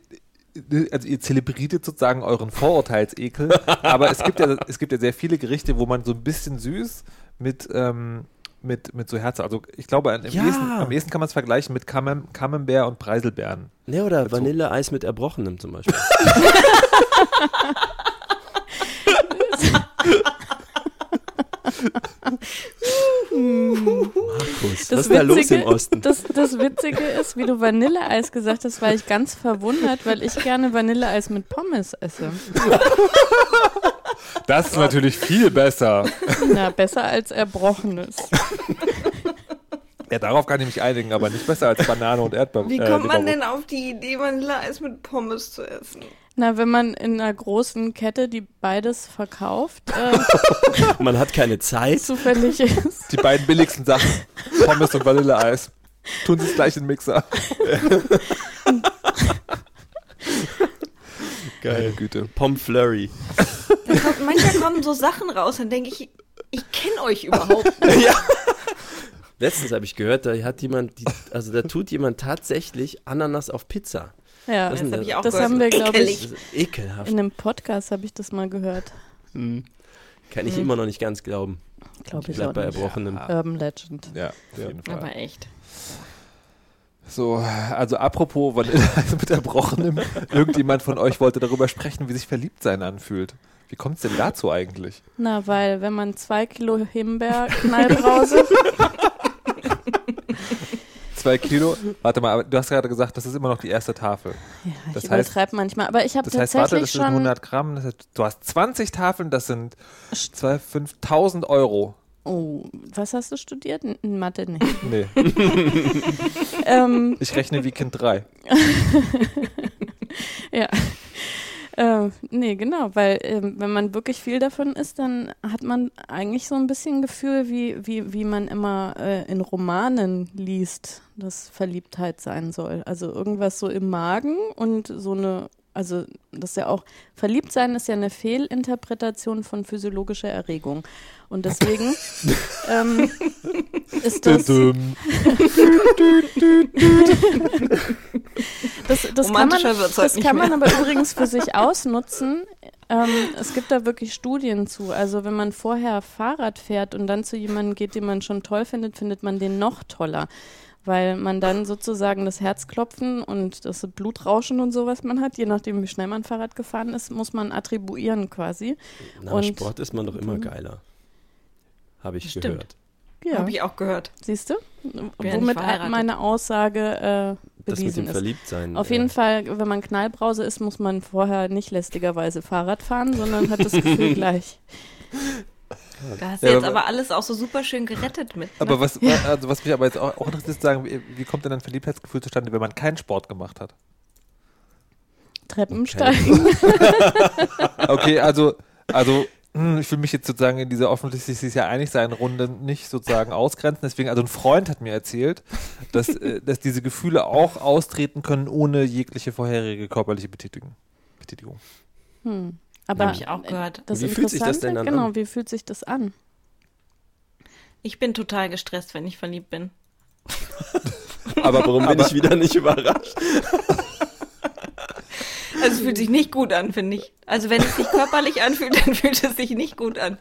also ihr zelebriert sozusagen euren Vorurteilsekel, aber es gibt ja, es gibt ja sehr viele Gerichte, wo man so ein bisschen süß mit, ähm, mit, mit so Herzen, also ich glaube, am, Ja. ehesten, am ehesten kann man es vergleichen mit Camem- Camembert und Preiselbeeren. Ne, oder. Vanilleeis mit Erbrochenem zum Beispiel. Markus, was ist da los im Osten? Das, das Witzige ist, wie du Vanilleeis gesagt hast, war ich ganz verwundert, weil ich gerne Vanilleeis mit Pommes esse. Das ist natürlich viel besser. Na, besser als Erbrochenes. Ja, darauf kann ich mich einigen, aber nicht besser als Banane und Erdbeeren. Wie äh, kommt man Leberwurst. denn auf die Idee, Vanilleeis mit Pommes zu essen? Na, wenn man in einer großen Kette, die beides verkauft, äh, Man hat keine Zeit. zufällig ist. Die beiden billigsten Sachen. Pommes und Vanilleeis. Tun sie es gleich in den Mixer. Geil. Güte. Pommes Flurry. Da kommt, manchmal kommen so Sachen raus, dann denke ich, ich kenne euch überhaupt nicht. Letztens habe ich gehört, da hat jemand, die, also da tut jemand tatsächlich Ananas auf Pizza. Ja, Das das, hab ich auch das gehört. haben wir, glaube Das ich, ist ekelhaft. in einem Podcast habe ich das mal gehört. Kann ich immer noch nicht ganz glauben. Glaube Ich ich auch bei nicht. Erbrochenem. Urban Legend. Ja, auf jeden Fall. Aber echt. So, also apropos Vanilleeis mit Erbrochenem. Irgendjemand von euch wollte darüber sprechen, wie sich Verliebtsein anfühlt. Wie kommt es denn dazu eigentlich? Na, weil wenn man zwei Kilo Himbeerknallbrause, Zwei Kilo. Warte mal, aber du hast gerade gesagt, das ist immer noch die erste Tafel. ja, Das ich heißt- übertreibe manchmal, aber ich habe Das heißt, warte, tatsächlich das sind schon 100 Gramm. Das heißt, du hast 20 Tafeln, das sind 2, 5000 Euro. Oh, was hast du studiert? N- in Mathe nicht. Nee, ähm, ich rechne wie Kind 3. ja. Äh, nee, genau, weil ähm, wenn man wirklich viel davon isst, dann hat man eigentlich so ein bisschen Gefühl, wie, wie, wie man immer äh, in Romanen liest, dass Verliebtheit sein soll. Also irgendwas so im Magen und so eine, also das ist ja auch, verliebt sein ist ja eine Fehlinterpretation von physiologischer Erregung. Und deswegen ähm, ist das. Das, das kann man, das kann man aber übrigens für sich ausnutzen. Ähm, es gibt da wirklich Studien zu. Also wenn man vorher Fahrrad fährt und dann zu jemandem geht, den man schon toll findet, findet man den noch toller. Weil man dann sozusagen das Herzklopfen und das Blutrauschen und so, was man hat, je nachdem wie schnell man Fahrrad gefahren ist, muss man attribuieren quasi. Na, Und- Sport ist man doch immer geiler. Habe ich Stimmt. gehört. Ja, Habe ich auch gehört. siehst du? Womit meine Aussage äh, Das mit bewiesen dem ist. Verliebtsein. Auf äh, jeden Fall, wenn man Knallbrause ist, muss man vorher nicht lästigerweise Fahrrad fahren, sondern hat das Gefühl gleich. Da hast du Ja, jetzt aber- aber alles auch so super schön gerettet mit. Ne? Aber was, also was mich aber jetzt auch, auch interessiert, ist sagen, wie, wie kommt denn ein Verliebtheitsgefühl zustande, wenn man keinen Sport gemacht hat? Treppensteigen. Okay, also, also hm, ich will mich jetzt sozusagen in dieser offensichtlich sich ja einig sein Runde nicht sozusagen ausgrenzen. Deswegen, also ein Freund hat mir erzählt, dass, äh, dass diese Gefühle auch austreten können ohne jegliche vorherige körperliche Betätigung. Betätigung. Hm. Aber Hab ich auch gehört. Das Wie fühlt sich das denn dann genau, an? wie fühlt sich das an? Ich bin total gestresst, wenn ich verliebt bin. Aber warum bin ich wieder nicht überrascht? Also es fühlt sich nicht gut an, finde ich. Also wenn es sich körperlich anfühlt, dann fühlt es sich nicht gut an.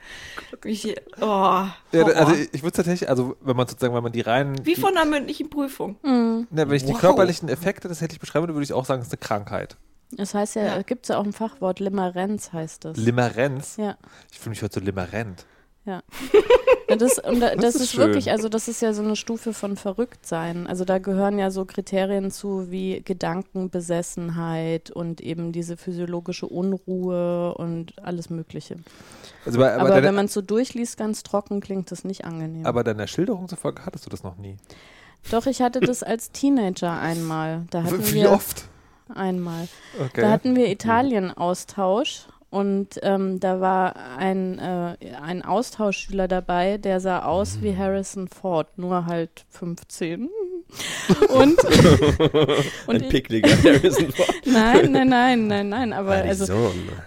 Ich, oh, Ja, Horror. also ich würde tatsächlich, also wenn man sozusagen, wenn man die reinen, Wie die, von einer mündlichen Prüfung. Hm. ne, wenn ich die Wow. körperlichen Effekte tatsächlich beschreiben würde, würde ich auch sagen, es ist eine Krankheit. Das heißt ja, Ja. gibt es ja auch ein Fachwort, Limerenz heißt das. Limerenz. ja. Ich fühle mich heute so limerent. Ja. Das, und da, das, ist ist, wirklich, also das ist ja so eine Stufe von Verrücktsein. Also da gehören ja so Kriterien zu wie Gedankenbesessenheit und eben diese physiologische Unruhe und alles Mögliche. Also bei, aber, Aber, deine, wenn man es so durchliest, ganz trocken, klingt das nicht angenehm. aber deiner Schilderung zufolge hattest du das noch nie. Doch, ich hatte das als Teenager einmal. Da hatten Wie wir oft? Einmal. Okay. Da hatten wir Italien-Austausch und ähm, da war ein, äh, ein Austauschschüler dabei, der sah aus wie Harrison Ford, nur halt 15. und und Ein pickliger Harrison Ford. nein, nein, nein, nein, nein, aber also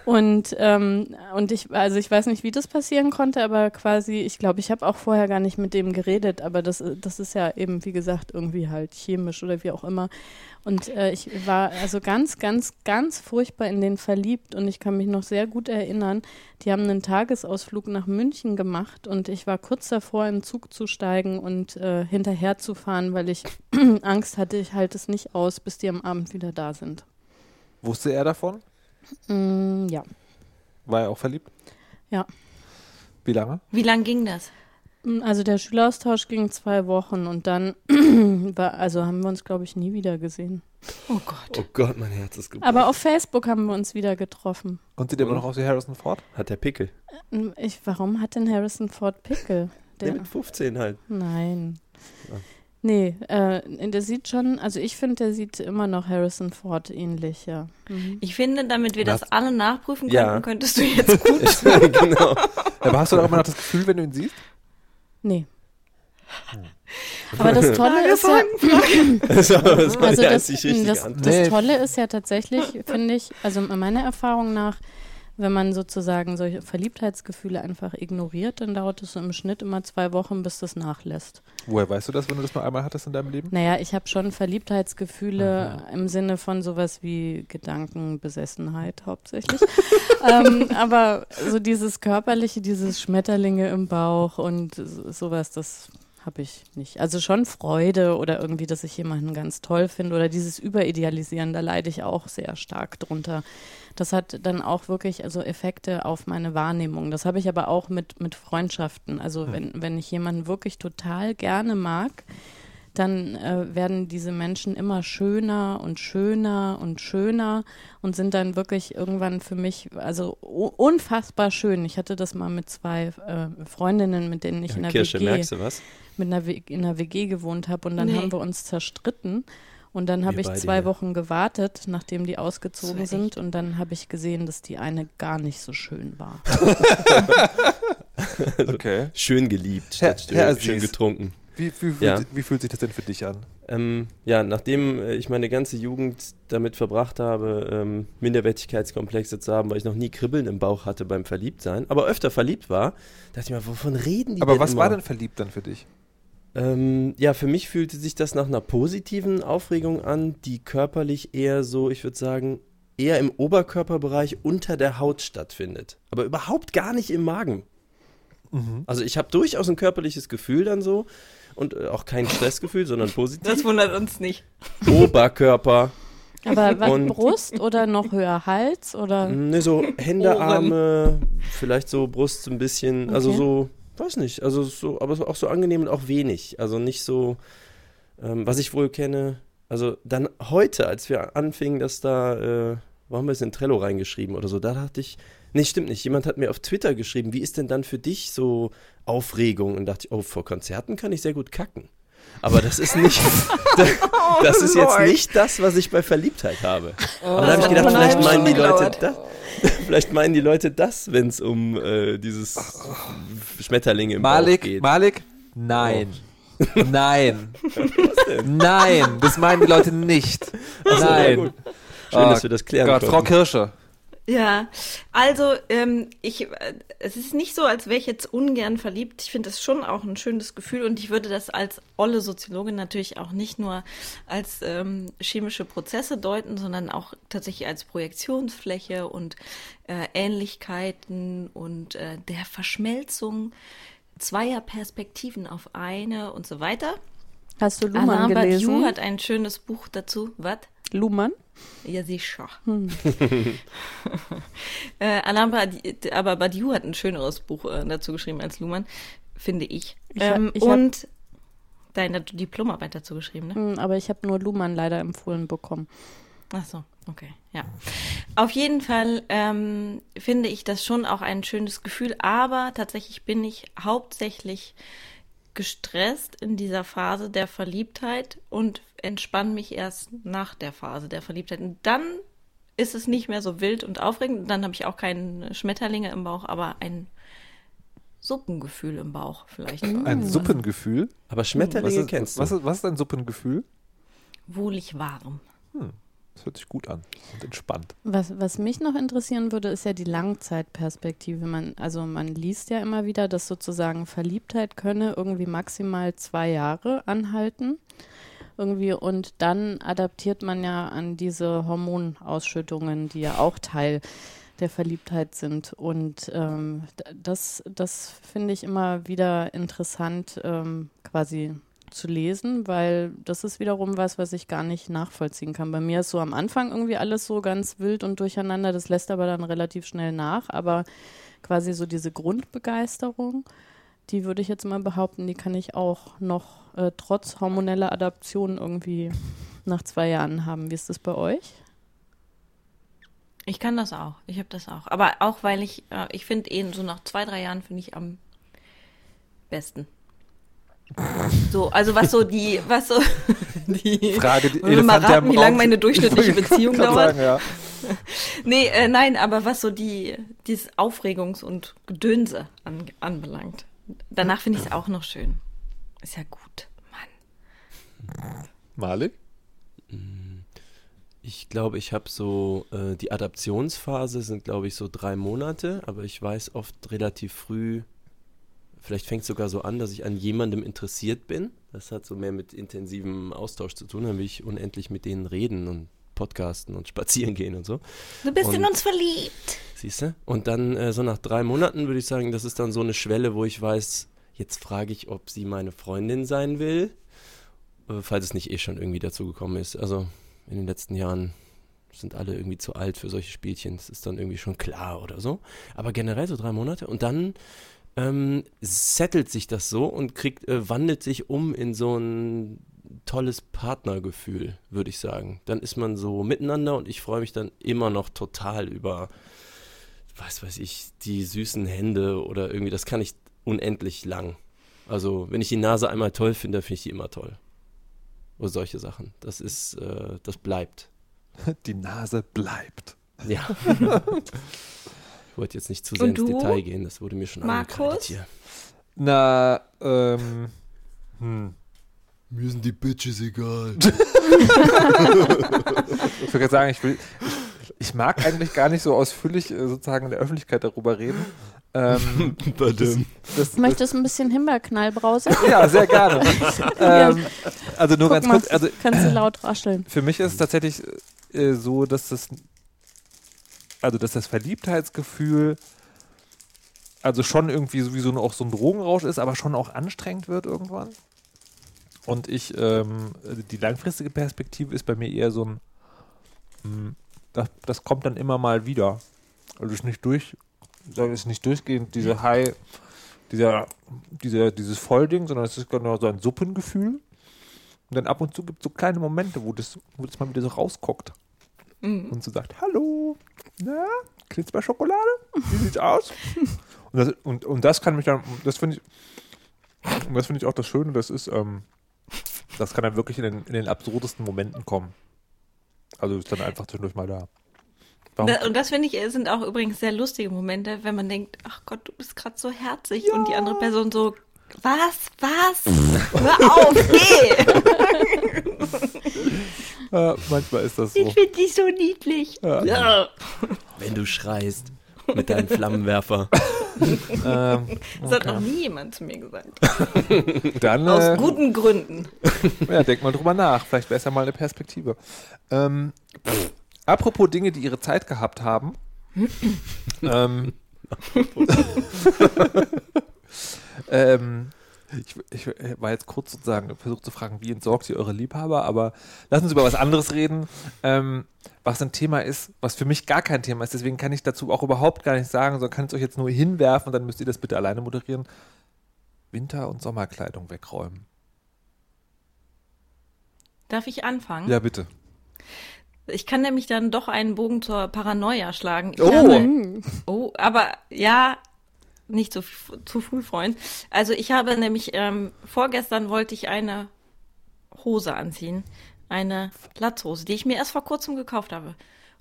und und und ich also ich weiß nicht, wie das passieren konnte, aber quasi, ich glaube, ich habe auch vorher gar nicht mit dem geredet, aber das das ist ja eben wie gesagt irgendwie halt chemisch oder wie auch immer. Und äh, ich war also ganz, ganz, ganz furchtbar in den verliebt und ich kann mich noch sehr gut erinnern. Die haben einen Tagesausflug nach München gemacht und ich war kurz davor, in den Zug zu steigen und äh, hinterher zu fahren, weil ich Angst hatte, ich halte es nicht aus, bis die am Abend wieder da sind. Wusste er davon? Mm, ja. War er auch verliebt? Ja. Wie lange? Wie lang ging das? Mm, Also der Schüleraustausch ging zwei Wochen und dann war, also haben wir uns, glaube ich, nie wieder gesehen. Oh Gott. Oh Gott, mein Herz ist gebrochen. Aber auf Facebook haben wir uns wieder getroffen. Und sieht er immer noch aus wie Harrison Ford? Hat der Pickel. Mm, Ich, warum hat denn Harrison Ford Pickel? Der Der, mit 15 halt. nein. Ja. Nee, äh, der sieht schon, also ich finde, der sieht immer noch Harrison Ford ähnlich, ja. Mhm. Ich finde, damit wir das Was? alle nachprüfen Ja. könnten, könntest du jetzt gut. genau. Aber hast du da auch immer noch das Gefühl, wenn du ihn siehst? Nee. Aber das Tolle ist ja, Das also das, das, das. Tolle ist ja tatsächlich, finde ich, also meiner Erfahrung nach, wenn man sozusagen solche Verliebtheitsgefühle einfach ignoriert, dann dauert es so im Schnitt immer zwei Wochen, bis das nachlässt. Woher weißt du das, wenn du das nur einmal hattest in deinem Leben? Naja, ich habe schon Verliebtheitsgefühle im Sinne von sowas wie Gedankenbesessenheit hauptsächlich. ähm, aber so dieses körperliche, dieses Schmetterlinge im Bauch und so- sowas, das habe ich nicht. Also schon Freude oder irgendwie, dass ich jemanden ganz toll finde oder dieses Überidealisieren, da leide ich auch sehr stark drunter. Das hat dann auch wirklich also Effekte auf meine Wahrnehmung. Das habe ich aber auch mit, mit Freundschaften. Also wenn, wenn ich jemanden wirklich total gerne mag, dann äh, werden diese Menschen immer schöner und schöner und schöner und sind dann wirklich irgendwann für mich also unfassbar schön. Ich hatte das mal mit zwei äh, Freundinnen, mit denen ich in Ja, der Kirsche, WG merkst du was? mit einer, W- in einer WG gewohnt habe und dann Nee. haben wir uns zerstritten Und dann habe ich zwei ja. Wochen gewartet, nachdem die ausgezogen sind. Und dann habe ich gesehen, dass die eine gar nicht so schön war. Okay. Schön geliebt, Herr- statt Herr schön getrunken. Wie, wie, Ja. fühlt, wie fühlt sich das denn für dich an? Ähm, ja, nachdem äh, ich meine ganze Jugend damit verbracht habe, ähm, Minderwertigkeitskomplexe zu haben, weil ich noch nie Kribbeln im Bauch hatte beim Verliebtsein, aber öfter verliebt war, dachte ich mir, wovon reden die Aber denn was immer? war denn verliebt dann für dich? Ähm, ja, für mich fühlte sich das nach einer positiven Aufregung an, die körperlich eher so, ich würde sagen, eher im Oberkörperbereich unter der Haut stattfindet. Aber überhaupt gar nicht im Magen. Also ich habe durchaus ein körperliches Gefühl dann so und äh, auch kein Stressgefühl, sondern positiv. Das wundert uns nicht. Oberkörper, Aber was, Brust oder noch höher Hals? Oder ne, so Hände, Ohren. Arme, vielleicht so Brust so ein bisschen, also Okay. so, weiß nicht, also so, aber auch so angenehm und auch wenig. Also nicht so, ähm, was ich wohl kenne. Also dann heute, als wir anfingen, dass da, äh, wo haben wir es in Trello reingeschrieben oder so, da dachte ich, nee, stimmt nicht. Jemand hat mir auf Twitter geschrieben, wie ist denn dann für dich so Aufregung? Und dachte ich, oh, vor Konzerten kann ich sehr gut kacken. Aber das ist nicht, das ist jetzt nicht das, was ich bei Verliebtheit habe. Aber da das habe ich gedacht, vielleicht meinen die Leute das. Vielleicht meinen die Leute das, wenn es um äh, dieses Schmetterlinge im Bauch Malik, geht. Malik? Nein. Nein. Nein, das meinen die Leute nicht. ja, Nein. Schön, Ah, dass wir das klären Gott, Frau konnten. Kirsche. Ja, also ähm, ich, äh, es ist nicht so, als wäre ich jetzt ungern verliebt. Ich finde das schon auch ein schönes Gefühl und ich würde das als olle Soziologin natürlich auch nicht nur als ähm, chemische Prozesse deuten, sondern auch tatsächlich als Projektionsfläche und äh, Ähnlichkeiten und äh, der Verschmelzung zweier Perspektiven auf eine und so weiter. hast du Luhmann Alain Badiou gelesen? hat ein schönes Buch dazu. Was? Luhmann? Ja, sicher. äh, Alain aber Badiou hat ein schöneres Buch äh, dazu geschrieben als Luhmann, finde ich. Ich hab- ähm, ich hab- und deine Diplomarbeit dazu geschrieben, ne? Hm, aber ich habe nur Luhmann leider empfohlen bekommen. Ach so, okay, ja. Auf jeden Fall ähm, finde ich das schon auch ein schönes Gefühl, aber tatsächlich bin ich hauptsächlich gestresst in dieser Phase der Verliebtheit und entspanne mich erst nach der Phase der Verliebtheit. Und dann ist es nicht mehr so wild und aufregend. Und dann habe ich auch keine Schmetterlinge im Bauch, aber ein Suppengefühl im Bauch vielleicht. Ein Suppengefühl. Aber Was Schmetterlinge ist, kennst du. was, ist, was ist ein Suppengefühl? Wohlig warm. Das hört sich gut an und entspannt. Was, was mich noch interessieren würde, ist ja die Langzeitperspektive. Man, also man liest ja immer wieder, dass sozusagen Verliebtheit könne irgendwie maximal zwei Jahre anhalten. Irgendwie und dann adaptiert man ja an diese Hormonausschüttungen, die ja auch Teil der Verliebtheit sind. Und ähm, das, das finde ich immer wieder interessant, ähm, quasi zu lesen, weil das ist wiederum was, was ich gar nicht nachvollziehen kann. Bei mir ist so am Anfang irgendwie alles so ganz wild und durcheinander, das lässt aber dann relativ schnell nach, aber quasi so diese Grundbegeisterung, die würde ich jetzt mal behaupten, die kann ich auch noch äh, trotz hormoneller Adaption irgendwie nach zwei Jahren haben. Wie ist das bei euch? Ich kann das auch. Ich habe das auch. Aber auch, weil ich, äh, ich finde eh so nach zwei, drei Jahren finde ich am besten. So, also was so die, was so die Frage, die Wollen wir mal raten, wie lange meine durchschnittliche Beziehung dauert? Sagen, ja. Nee, äh, nein, aber was so die, dieses Aufregungs- und Gedönse an, anbelangt. Danach finde ich es auch noch schön. Ist ja gut, Mann. Malik? Ich glaube, ich habe so, äh, die Adaptionsphase sind, glaube ich, so drei Monate, aber ich weiß oft relativ früh, vielleicht fängt es sogar so an, dass ich an jemandem interessiert bin. Das hat so mehr mit intensivem Austausch zu tun, dann will ich unendlich mit denen reden und podcasten und spazieren gehen und so. Du bist in Und- uns verliebt. Siehst du? Und dann äh, so nach drei Monaten würde ich sagen, das ist dann so eine Schwelle, wo ich weiß, jetzt frage ich, ob sie meine Freundin sein will, äh, falls es nicht eh schon irgendwie dazu gekommen ist. Also in den letzten Jahren sind alle irgendwie zu alt für solche Spielchen. Das ist dann irgendwie schon klar oder so. Aber generell so drei Monate und dann ähm, settelt sich das so und kriegt, äh, wandelt sich um in so ein tolles Partnergefühl, würde ich sagen. Dann ist man so miteinander und ich freue mich dann immer noch total über, was weiß ich, die süßen Hände oder irgendwie, das kann ich unendlich lang. Also, wenn ich die Nase einmal toll finde, finde ich die immer toll. Oder solche Sachen. Das ist, äh, das bleibt. Die Nase bleibt. Ja. ich wollte jetzt nicht zu sehr Und ins du? Detail gehen, das wurde mir schon Markus? hier. Na, ähm, hm. Mir sind die Bitches egal. Ich würde gerade sagen, ich will, ich, ich mag eigentlich gar nicht so ausführlich äh, sozusagen in der Öffentlichkeit darüber reden. Ähm, das, Möchtest du ein bisschen Himbeerknallbrause? ja, sehr gerne. ähm, also nur Guck ganz mal, kurz, also kannst du laut rascheln. für mich ist es tatsächlich äh, so, dass das, also dass das Verliebtheitsgefühl also schon irgendwie sowieso auch so ein Drogenrausch ist, aber schon auch anstrengend wird irgendwann. Und ich, ähm, die langfristige Perspektive ist bei mir eher so ein, mh, das, das kommt dann immer mal wieder. Also ist nicht durch, ist nicht durchgehend diese High, dieser, dieser, dieses Vollding, sondern es ist genau so ein Suppengefühl. Und dann ab und zu gibt es so kleine Momente, wo das, wo das mal wieder so rausguckt. Und so sagt, hallo, na, Knitzbar-Schokolade? Wie sieht's aus? und, das, und, und das kann mich dann, das finde ich, und das finde ich auch das Schöne, das ist, ähm, das kann dann wirklich in den, in den absurdesten Momenten kommen. Also ist dann einfach zwischendurch mal da. Da, und das finde ich, sind auch übrigens sehr lustige Momente, wenn man denkt, ach Gott, du bist gerade so herzig und die andere Person so, was, was? Hör auf, geh! Ja, manchmal ist das so. Ich finde dich so niedlich. Ja. Ja. Wenn du schreist mit deinem Flammenwerfer. Ähm, Das hat noch nie jemand zu mir gesagt. dann, Aus äh, guten Gründen. ja, denk mal drüber nach. Vielleicht wäre es ja mal eine Perspektive. Ähm, apropos Dinge, die ihre Zeit gehabt haben. ähm, ähm, ich, ich war jetzt kurz sozusagen versucht zu fragen, wie entsorgt ihr eure Liebhaber, aber lass uns über was anderes reden, ähm, was ein Thema ist, was für mich gar kein Thema ist. Deswegen kann ich dazu auch überhaupt gar nichts sagen, sondern kann es euch jetzt nur hinwerfen und dann müsst ihr das bitte alleine moderieren. Winter- und Sommerkleidung wegräumen. Darf ich anfangen? Ja, bitte. Ich kann nämlich dann doch einen Bogen zur Paranoia schlagen. Ich Oh. habe, oh, aber ja, nicht zu, zu früh, Freund. Also ich habe nämlich, ähm, vorgestern wollte ich eine Hose anziehen. Eine Latzhose, die ich mir erst vor kurzem gekauft habe.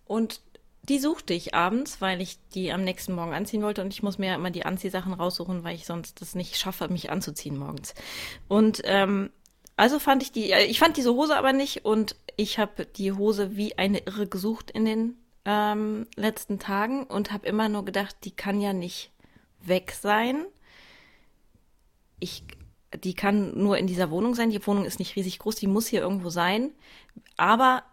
Und die suchte ich abends, weil ich die am nächsten Morgen anziehen wollte. Und ich muss mir ja immer die Anziehsachen raussuchen, weil ich sonst das nicht schaffe, mich anzuziehen morgens. Und ähm, also fand ich die, äh, ich fand diese Hose aber nicht und ich habe die Hose wie eine Irre gesucht in den ähm, letzten Tagen und habe immer nur gedacht, die kann ja nicht weg sein. Ich, die kann nur in dieser Wohnung sein. Die Wohnung ist nicht riesig groß, die muss hier irgendwo sein. Aber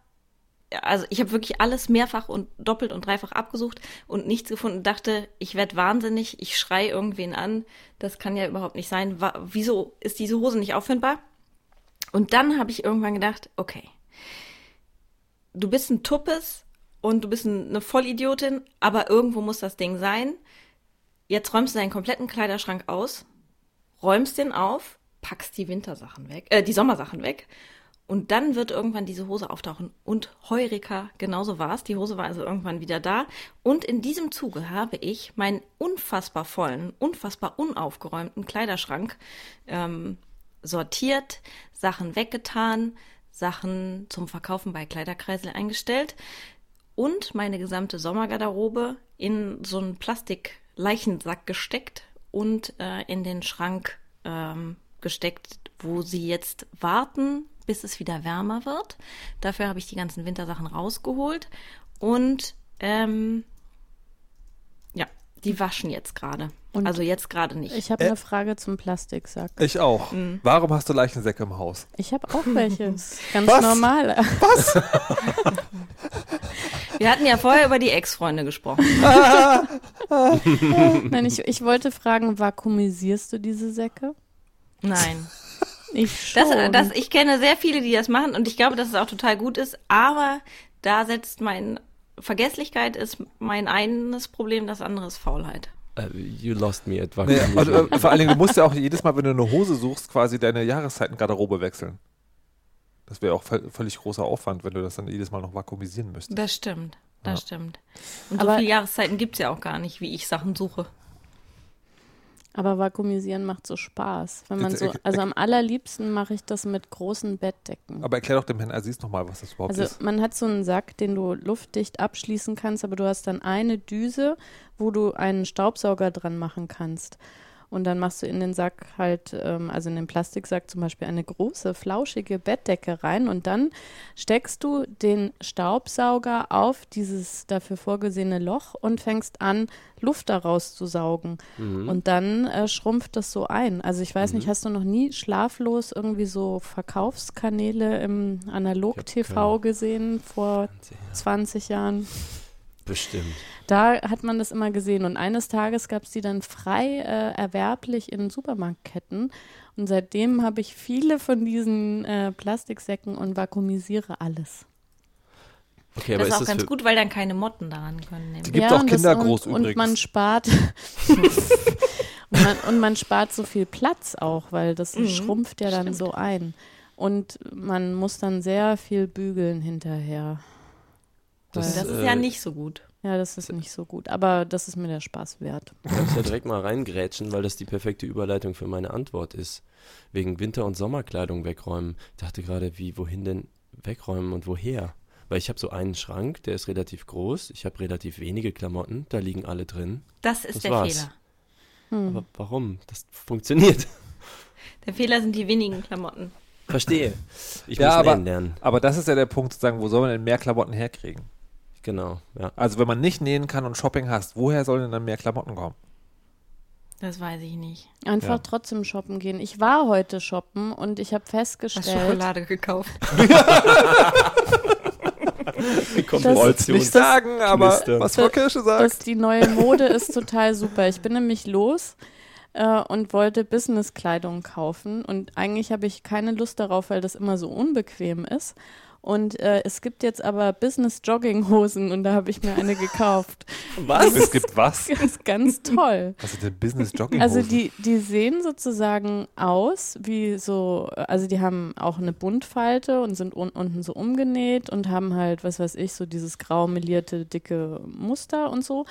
also ich habe wirklich alles mehrfach und doppelt und dreifach abgesucht und nichts gefunden. Dachte, ich werde wahnsinnig, ich schrei irgendwen an. Das kann ja überhaupt nicht sein. Wieso ist diese Hose nicht auffindbar? Und dann habe ich irgendwann gedacht, okay, du bist ein Tuppes und du bist ein- eine Vollidiotin, aber irgendwo muss das Ding sein. Jetzt räumst du deinen kompletten Kleiderschrank aus, räumst den auf, packst die Wintersachen weg, äh, die Sommersachen weg. Und dann wird irgendwann diese Hose auftauchen. Und Heureka, genauso war es. Die Hose war also irgendwann wieder da. Und in diesem Zuge habe ich meinen unfassbar vollen, unfassbar unaufgeräumten Kleiderschrank ähm, sortiert, Sachen weggetan, Sachen zum Verkaufen bei Kleiderkreisel eingestellt und meine gesamte Sommergarderobe in so einen Plastik-Leichensack gesteckt und äh, in den Schrank ähm, gesteckt, wo sie jetzt warten, bis es wieder wärmer wird. Dafür habe ich die ganzen Wintersachen rausgeholt und ähm, ja, die waschen jetzt gerade. Also jetzt gerade nicht. Ich habe eine Frage zum Plastiksack. Ich auch. Warum hast du Leichensäcke im Haus? Ich habe auch welche. Ganz Was? normal. Wir hatten ja vorher über die Ex-Freunde gesprochen. Nein, ich, ich wollte fragen, vakuumisierst du diese Säcke? Nein. Ich Das, schon. das, ich kenne sehr viele, die das machen und ich glaube, dass es auch total gut ist, aber da setzt mein Vergesslichkeit ist mein eines Problem, das andere ist Faulheit. Äh, you lost me at Nee, Vakuum. und, äh, vor allen Dingen, du musst ja auch jedes Mal, wenn du eine Hose suchst, quasi deine Jahreszeitengarderobe wechseln. Das wäre auch völ- völlig großer Aufwand, wenn du das dann jedes Mal noch vakuumisieren müsstest. Das stimmt, das Ja. stimmt. Und so Aber- viele Jahreszeiten gibt's ja auch gar nicht, wie ich Sachen suche. Aber vakuumisieren macht so Spaß. Wenn man so, also am allerliebsten mache ich das mit großen Bettdecken. Aber erklär doch dem Herrn Aziz nochmal, was das überhaupt Also ist. man hat so einen Sack, den du luftdicht abschließen kannst, aber du hast dann eine Düse, wo du einen Staubsauger dran machen kannst. Und dann machst du in den Sack halt, ähm, also in den Plastiksack zum Beispiel eine große, flauschige Bettdecke rein und dann steckst du den Staubsauger auf dieses dafür vorgesehene Loch und fängst an, Luft daraus zu saugen. Mhm. Und dann äh, schrumpft das so ein. Also ich weiß nicht, hast du noch nie schlaflos irgendwie so Verkaufskanäle im Analog-TV gesehen vor 20 Jahren? Bestimmt. Da hat man das immer gesehen. Und eines Tages gab es die dann frei äh, erwerblich in Supermarktketten. Und seitdem habe ich viele von diesen äh, Plastiksäcken und vakuumisiere alles. Okay, aber das ist auch das ganz gut, weil dann keine Motten daran können. Die Nehmen. gibt auch und das- und, und übrigens. man spart und, man, und man spart so viel Platz auch, weil das Mhm, schrumpft ja dann stimmt. so ein. Und man muss dann sehr viel bügeln hinterher. Das, Das ist äh, ja nicht so gut. ja, das ist nicht so gut. Aber das ist mir der Spaß wert. Ich muss ja direkt mal reingrätschen, weil das die perfekte Überleitung für meine Antwort ist. Wegen Winter- und Sommerkleidung wegräumen. Ich dachte gerade, wie, wohin denn wegräumen und woher? Weil ich habe so einen Schrank, der ist relativ groß. Ich habe relativ wenige Klamotten, da liegen alle drin. Das ist Das der war's. Fehler. Hm. Aber warum? Das funktioniert. Der Fehler sind die wenigen Klamotten. Verstehe. Ich Ja, muss aber- lernen. Aber das ist ja der Punkt, sozusagen, wo soll man denn mehr Klamotten herkriegen? Genau, ja. Also wenn man nicht nähen kann und Shopping hast, woher sollen denn dann mehr Klamotten kommen? Das weiß ich nicht. Einfach Ja. trotzdem shoppen gehen. Ich war heute shoppen und ich habe Hast festgestellt, Schokolade gekauft. Wollt's nicht sagen, aber Knistern. was Frau Kirsche sagt. dass die neue Mode ist total super. Ich bin nämlich los äh, und wollte Businesskleidung kaufen und eigentlich habe ich keine Lust darauf, weil das immer so unbequem ist. Und äh, es gibt jetzt aber Business-Jogginghosen und da habe ich mir eine gekauft. Was? Es gibt was? Das ist ganz toll. Was ist denn Business Jogging? Also die, die sehen sozusagen aus wie so, also die haben auch eine Buntfalte und sind un unten so umgenäht und haben halt, was weiß ich, so dieses grau melierte, dicke Muster und so.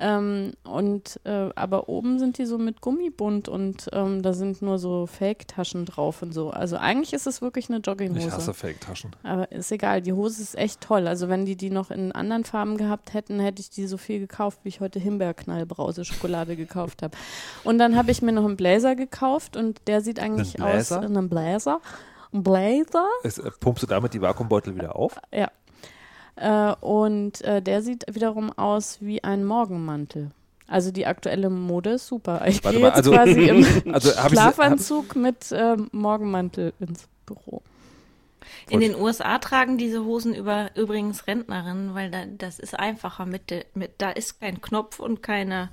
Ähm, und äh, aber oben sind die so mit Gummibund und ähm, da sind nur so Fake-Taschen drauf und so. Also eigentlich ist es wirklich eine ich Jogginghose. hasse Fake-Taschen. Aber ist egal, die Hose ist echt toll. Also wenn die die noch in anderen Farben gehabt hätten, hätte ich die so viel gekauft, wie ich heute Himbeerknallbrause Schokolade gekauft habe. Und dann habe ich mir noch einen Blazer gekauft und der sieht eigentlich aus in einem Blazer. Ein Blazer, Ist, äh, pumpst du damit die Vakuumbeutel wieder auf? ja. Äh, und äh, der sieht wiederum aus wie ein Morgenmantel. Also die aktuelle Mode ist super. Ich Warte gehe mal, jetzt also- quasi im Also habe ich Schlafanzug mit ähm, Morgenmantel ins Büro. In den USA tragen diese Hosen über, übrigens Rentnerinnen, weil da, das ist einfacher mit, mit, da ist kein Knopf und keine,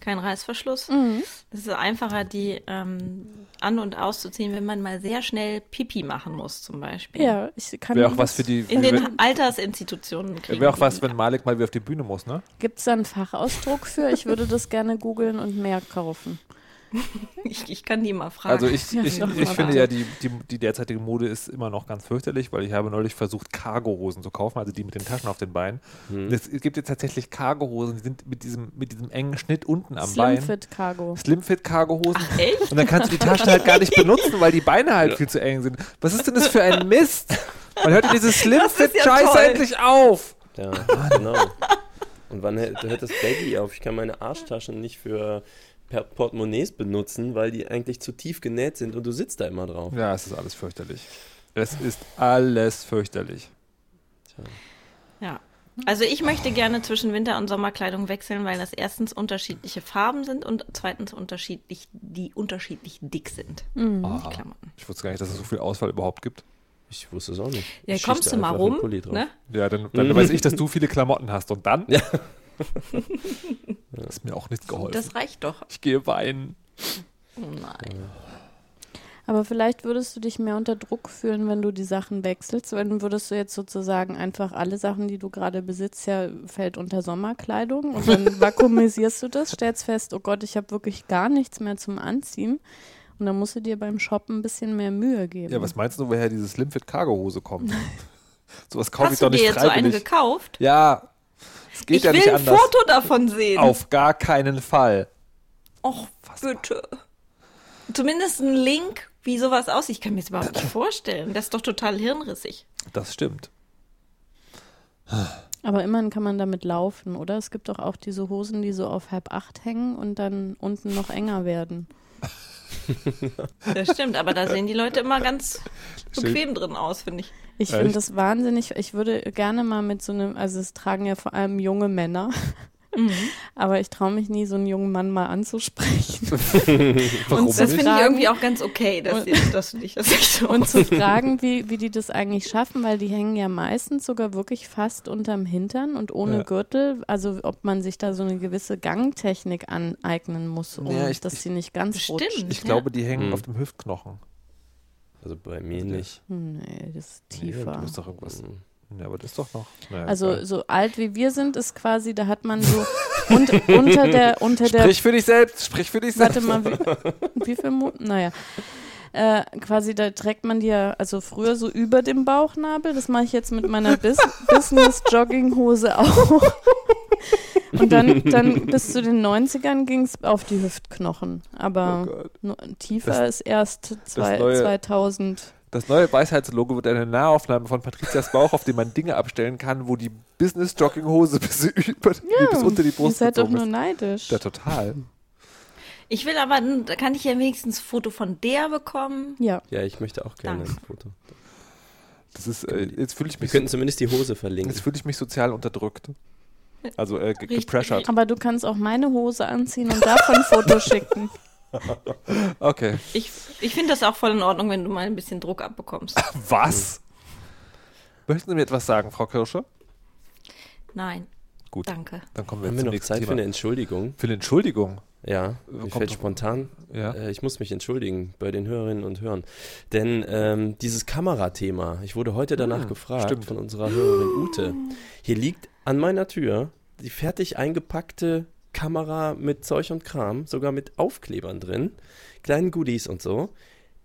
kein Reißverschluss. Mhm. Das ist einfacher, die ähm, an- und auszuziehen, wenn man mal sehr schnell Pipi machen muss, zum Beispiel. Ja, ich kann wäre auch was für die. In den Wäre Altersinstitutionen kriegen. wär auch was, die. wenn Malik mal wieder auf die Bühne muss, ne? Gibt es da einen Fachausdruck für? Ich würde das gerne googeln und mehr kaufen. ich, ich kann die mal fragen. Also ich, Ja, ich, ich finde ja, die, die, die derzeitige Mode ist immer noch ganz fürchterlich, weil ich habe neulich versucht, Cargo-Hosen zu kaufen, also die mit den Taschen auf den Beinen. Hm. Es gibt jetzt tatsächlich Cargo-Hosen, die sind mit diesem, mit diesem engen Schnitt unten am Bein. Slimfit Cargo. Slimfit-Cargo-Hosen. echt? Und dann kannst du die Taschen halt gar nicht benutzen, weil die Beine halt viel zu eng sind. Was ist denn das für ein Mist? Man hört ja diese Slimfit-Scheiße toll. endlich auf. Ja, genau. Und wann hört, das Baggy auf? Ich kann meine Arschtaschen nicht für Portemonnaies benutzen, weil die eigentlich zu tief genäht sind und du sitzt da immer drauf. Ja, es ist alles fürchterlich. Es ist alles fürchterlich. Ja. Also ich möchte gerne zwischen Winter- und Sommerkleidung wechseln, weil das erstens unterschiedliche Farben sind und zweitens unterschiedlich, die unterschiedlich dick sind. Mhm. Die Klamotten. Ich wusste gar nicht, dass es so viel Auswahl überhaupt gibt. Ich wusste es auch nicht. Ja, Ich kommst du mal rum, ne? Ja, dann, dann weiß ich, dass du viele Klamotten hast. Und dann? Ja. Das ist mir auch nicht geholfen. Das reicht doch. ich gehe weinen. Oh nein. Aber vielleicht würdest du dich mehr unter Druck fühlen, wenn du die Sachen wechselst. Weil dann würdest du jetzt sozusagen einfach alle Sachen, die du gerade besitzt, ja, fällt unter Sommerkleidung. Und dann vakuumisierst du das, stellst fest, oh Gott, ich habe wirklich gar nichts mehr zum Anziehen. Und dann musst du dir beim Shoppen ein bisschen mehr Mühe geben. Ja, was meinst du, woher diese Slimfit Cargo Hose kommt? Sowas kaufe ich Hast doch du dir nicht jetzt so eine gekauft? ja, es geht ich ja will nicht ein anders. Foto davon sehen. Auf gar keinen Fall. Och, bitte. Zumindest ein Link, wie sowas aussieht. Ich kann mir das überhaupt nicht vorstellen. Das ist doch total hirnrissig. Das stimmt. Aber immerhin kann man damit laufen, oder? Es gibt doch auch diese Hosen, die so auf halb acht hängen und dann unten noch enger werden. Das stimmt, aber da sehen die Leute immer ganz bequem drin aus, finde ich. Ich finde das wahnsinnig. Ich würde gerne mal mit so einem, also es tragen ja vor allem junge Männer, Mhm. aber ich traue mich nie, so einen jungen Mann mal anzusprechen Warum Und Das finde ich irgendwie auch ganz okay, dass, die, dass du dich das nicht so und zu fragen, wie, wie die das eigentlich schaffen, weil die hängen ja meistens sogar wirklich fast unterm Hintern und ohne Ja. Gürtel. Also ob man sich da so eine gewisse Gangtechnik aneignen muss, um Ja, ich- dass sie nicht ganz rutschen. Ich Ja. glaube, die hängen Hm. auf dem Hüftknochen. Also bei mir nicht. Nee, das ist Nee, tiefer. du musst doch irgendwas. Mhm. Ja, aber das ist doch noch. Naja, Also egal. so alt wie wir sind, ist quasi, da hat man so und, unter der unter der sprich für dich selbst, sprich für dich selbst. Warte mal, wie, wie viel Mo Naja. Äh, quasi, da trägt man die ja, also früher so über dem Bauchnabel. Das mache ich jetzt mit meiner Bis Business-Jogginghose auch. Und dann, dann bis zu den 90ern ging es auf die Hüftknochen. Oh Aber no, tiefer Das- ist erst zwei, neue- 2000. Das neue Weisheitslogo wird eine Nahaufnahme von Patrizias Bauch, auf dem man Dinge abstellen kann, wo die Business-Jogginghose bis, über, bis unter die Ihr Brust seid doch nur ist. neidisch. Ja, total. Ich will aber, da kann ich ja wenigstens ein Foto von der bekommen. Ja. Ja, ich möchte auch gerne Danke. ein Foto. Das ist, äh, jetzt fühle ich Wir mich, könnten zumindest die Hose verlinken. jetzt fühle ich mich sozial unterdrückt. Also äh, ge- Richtig. gepressured. Aber du kannst auch meine Hose anziehen und davon ein Foto schicken. Okay. Ich, ich finde das auch voll in Ordnung, wenn du mal ein bisschen Druck abbekommst. Was? Möchten Sie mir etwas sagen, Frau Kirsche? Nein, Gut, danke. dann kommen wir Haben zum wir noch Zeit für Thema. eine Entschuldigung? Für eine Entschuldigung. Ja, mir Kommt fällt spontan. Ja. Äh, ich muss mich entschuldigen bei den Hörerinnen und Hörern. Denn ähm, dieses Kamerathema, ich wurde heute danach Hm, gefragt stimmt. von unserer Hörerin Ute. Hier liegt an meiner Tür die fertig eingepackte Kamera mit Zeug und Kram, sogar mit Aufklebern drin, kleinen Goodies und so.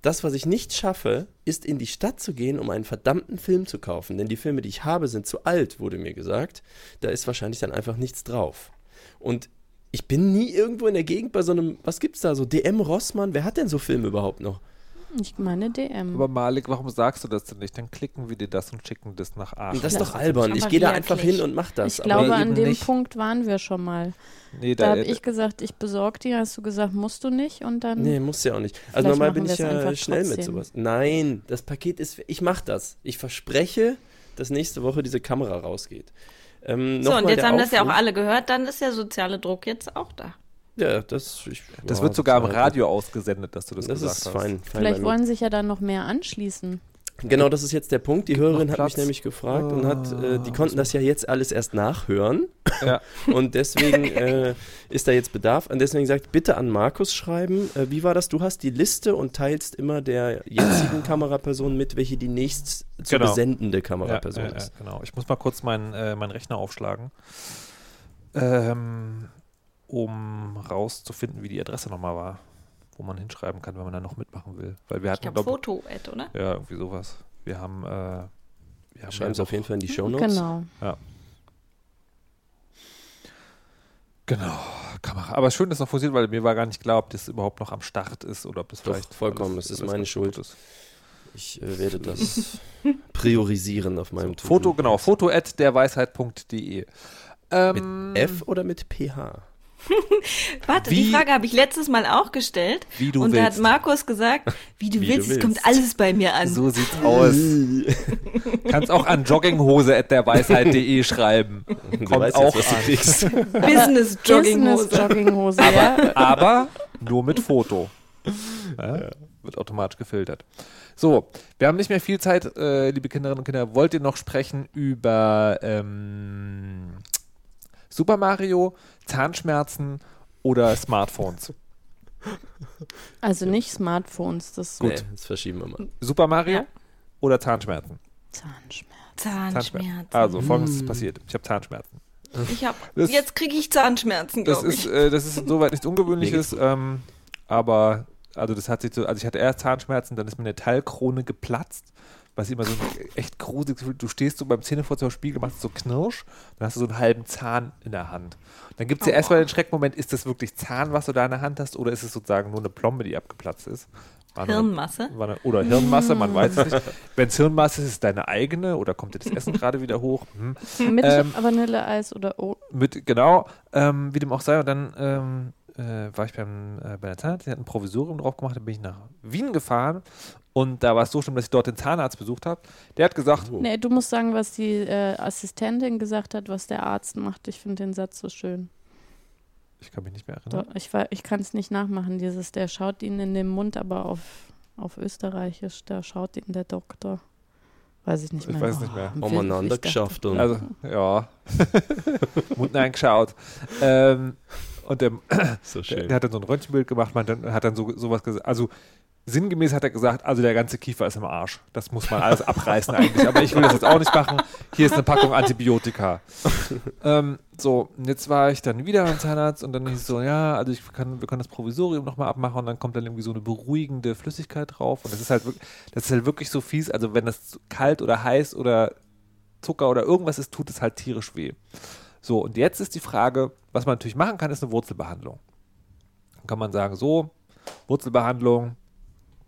Das, was ich nicht schaffe, ist in die Stadt zu gehen, um einen verdammten Film zu kaufen. Denn die Filme, die ich habe, sind zu alt, wurde mir gesagt. Da ist wahrscheinlich dann einfach nichts drauf. Und ich bin nie irgendwo in der Gegend bei so einem, was gibt's da so, DM Rossmann, wer hat denn so Filme überhaupt noch? Ich meine DM. Aber Malik, warum sagst du das denn nicht? Dann klicken wir dir das und schicken das nach Aachen. das ist doch albern. Ich gehe da einfach hin und mach das. ich glaube, aber an dem nicht. Punkt waren wir schon mal. nee, Da da, habe ich gesagt, ich besorge die, hast du gesagt, musst du nicht und dann. Nee, muss ja auch nicht. Also normal bin ich ja einfach schnell mit trotzdem. sowas. Nein, das Paket ist, ich mach das. Ich verspreche, dass nächste Woche diese Kamera rausgeht. Ähm, So, und jetzt haben das ja auch Aufruf. alle gehört, dann ist der soziale Druck jetzt auch da. Ja, das, ich, das ja, wird sogar im halt- Radio ausgesendet, dass du das, Das gesagt ist hast. fein. fein Vielleicht wollen sich ja dann noch mehr anschließen. Genau, das ist jetzt der Punkt. Die Hörerin hat mich nämlich gefragt und hat, äh, die Ah, konnten das ja jetzt alles erst nachhören. Ja. Und deswegen äh, ist da jetzt Bedarf. Und deswegen sagt, bitte an Markus schreiben. Äh, wie war das? Du hast die Liste und teilst immer der jetzigen Kameraperson mit, welche die nächst zu Genau. besendende Kameraperson ja, ja, ist. genau. Ich muss mal kurz meinen äh, meinen Rechner aufschlagen, ähm, um rauszufinden, wie die Adresse nochmal war, wo man hinschreiben kann, wenn man da noch mitmachen will. Weil wir Ich hatten, glaube, glaube Foto-Ad, oder? ja, irgendwie sowas. Wir haben, äh, wir haben Schreiben ja Sie auf jeden Fall in die Shownotes. Genau. Genau, Kamera. Aber schön, dass noch funktioniert, weil mir war gar nicht klar, ob das überhaupt noch am Start ist oder ob das Doch, vielleicht. vollkommen, alles- es ist meine Schuld. ist. Ich äh, werde das priorisieren auf meinem To-Do. Foto, genau, foto at derweisheit.de. Ähm, Mit F oder mit PH? Warte, Wie- die Frage habe ich letztes Mal auch gestellt. Wie du und da willst. hat Markus gesagt, wie du Wie du willst, es willst. kommt alles bei mir an. So sieht's aus. Kannst auch an jogginghose at derweisheit.de schreiben. Du Kommt weißt auch jetzt, an. Business Jogginghose. Business Jogginghose, ja. Aber nur mit Foto. Ja, Wird automatisch gefiltert. So, wir haben nicht mehr viel Zeit, äh, liebe Kinderinnen und Kinder. Wollt ihr noch sprechen über ähm, Super Mario, Zahnschmerzen oder Smartphones? Also nicht Smartphones, das Gut. Nee, das verschieben wir mal. Super Mario Ja. oder Zahnschmerzen? Zahnschmerz. Zahnschmerzen. Also, folgendes ist passiert. Ich habe Zahnschmerzen. Ich hab, Das- jetzt kriege ich Zahnschmerzen, Das glaube ist, ich. äh, das ist insoweit nichts Ungewöhnliches, ähm, aber also das hat sich so, also ich hatte erst Zahnschmerzen, dann ist mir eine Teilkrone geplatzt was immer so echt gruseliges Gefühl, du stehst so beim Zähneputzerspiegel, machst so Knirsch, dann hast du so einen halben Zahn in der Hand. Dann gibt es ja erstmal den Schreckmoment, ist das wirklich Zahn, was du da in der Hand hast, oder ist es sozusagen nur eine Plombe, die abgeplatzt ist? War eine- Hirnmasse. war eine, oder Hirnmasse, man weiß es nicht. Wenn es Hirnmasse ist, ist es deine eigene oder kommt dir das Essen gerade wieder hoch? Hm. Mit Ähm, Vanilleeis oder oh, Mit, genau, ähm, wie dem auch sei. Und dann ähm, äh, war ich beim, äh, bei der Zahnarzt, die hat ein Provisorium drauf gemacht, dann bin ich nach Wien gefahren und da war es so schlimm, dass ich dort den Zahnarzt besucht habe. Der hat gesagt, Nee, du musst sagen, was die äh, Assistentin gesagt hat, was der Arzt macht. Ich finde den Satz so schön. ich kann mich nicht mehr erinnern. ich war- ich kann es nicht nachmachen, dieses, der schaut ihn in den Mund, aber auf, auf Österreichisch, da schaut ihn der Doktor. Weiß ich nicht Ich mehr. weiß nicht mehr. Umeinander ich geschafft und Also, ja. Mund eingeschaut. Ähm, und der, so Der, schön. der hat dann so ein Röntgenbild gemacht, man hat dann so sowas gesagt. Also sinngemäß hat er gesagt, also der ganze Kiefer ist im Arsch. Das muss man alles abreißen eigentlich. Aber ich will das jetzt auch nicht machen. Hier ist eine Packung Antibiotika. ähm, so, und jetzt war ich dann wieder beim Zahnarzt und dann hieß es so, ja, also ich kann, wir können das Provisorium nochmal abmachen und dann kommt dann irgendwie so eine beruhigende Flüssigkeit drauf. Und das ist halt wirklich, das ist halt wirklich so fies. Also wenn das kalt oder heiß oder Zucker oder irgendwas ist, tut es halt tierisch weh. So, und jetzt ist die Frage, was man natürlich machen kann, ist eine Wurzelbehandlung. Dann kann man sagen, so, Wurzelbehandlung,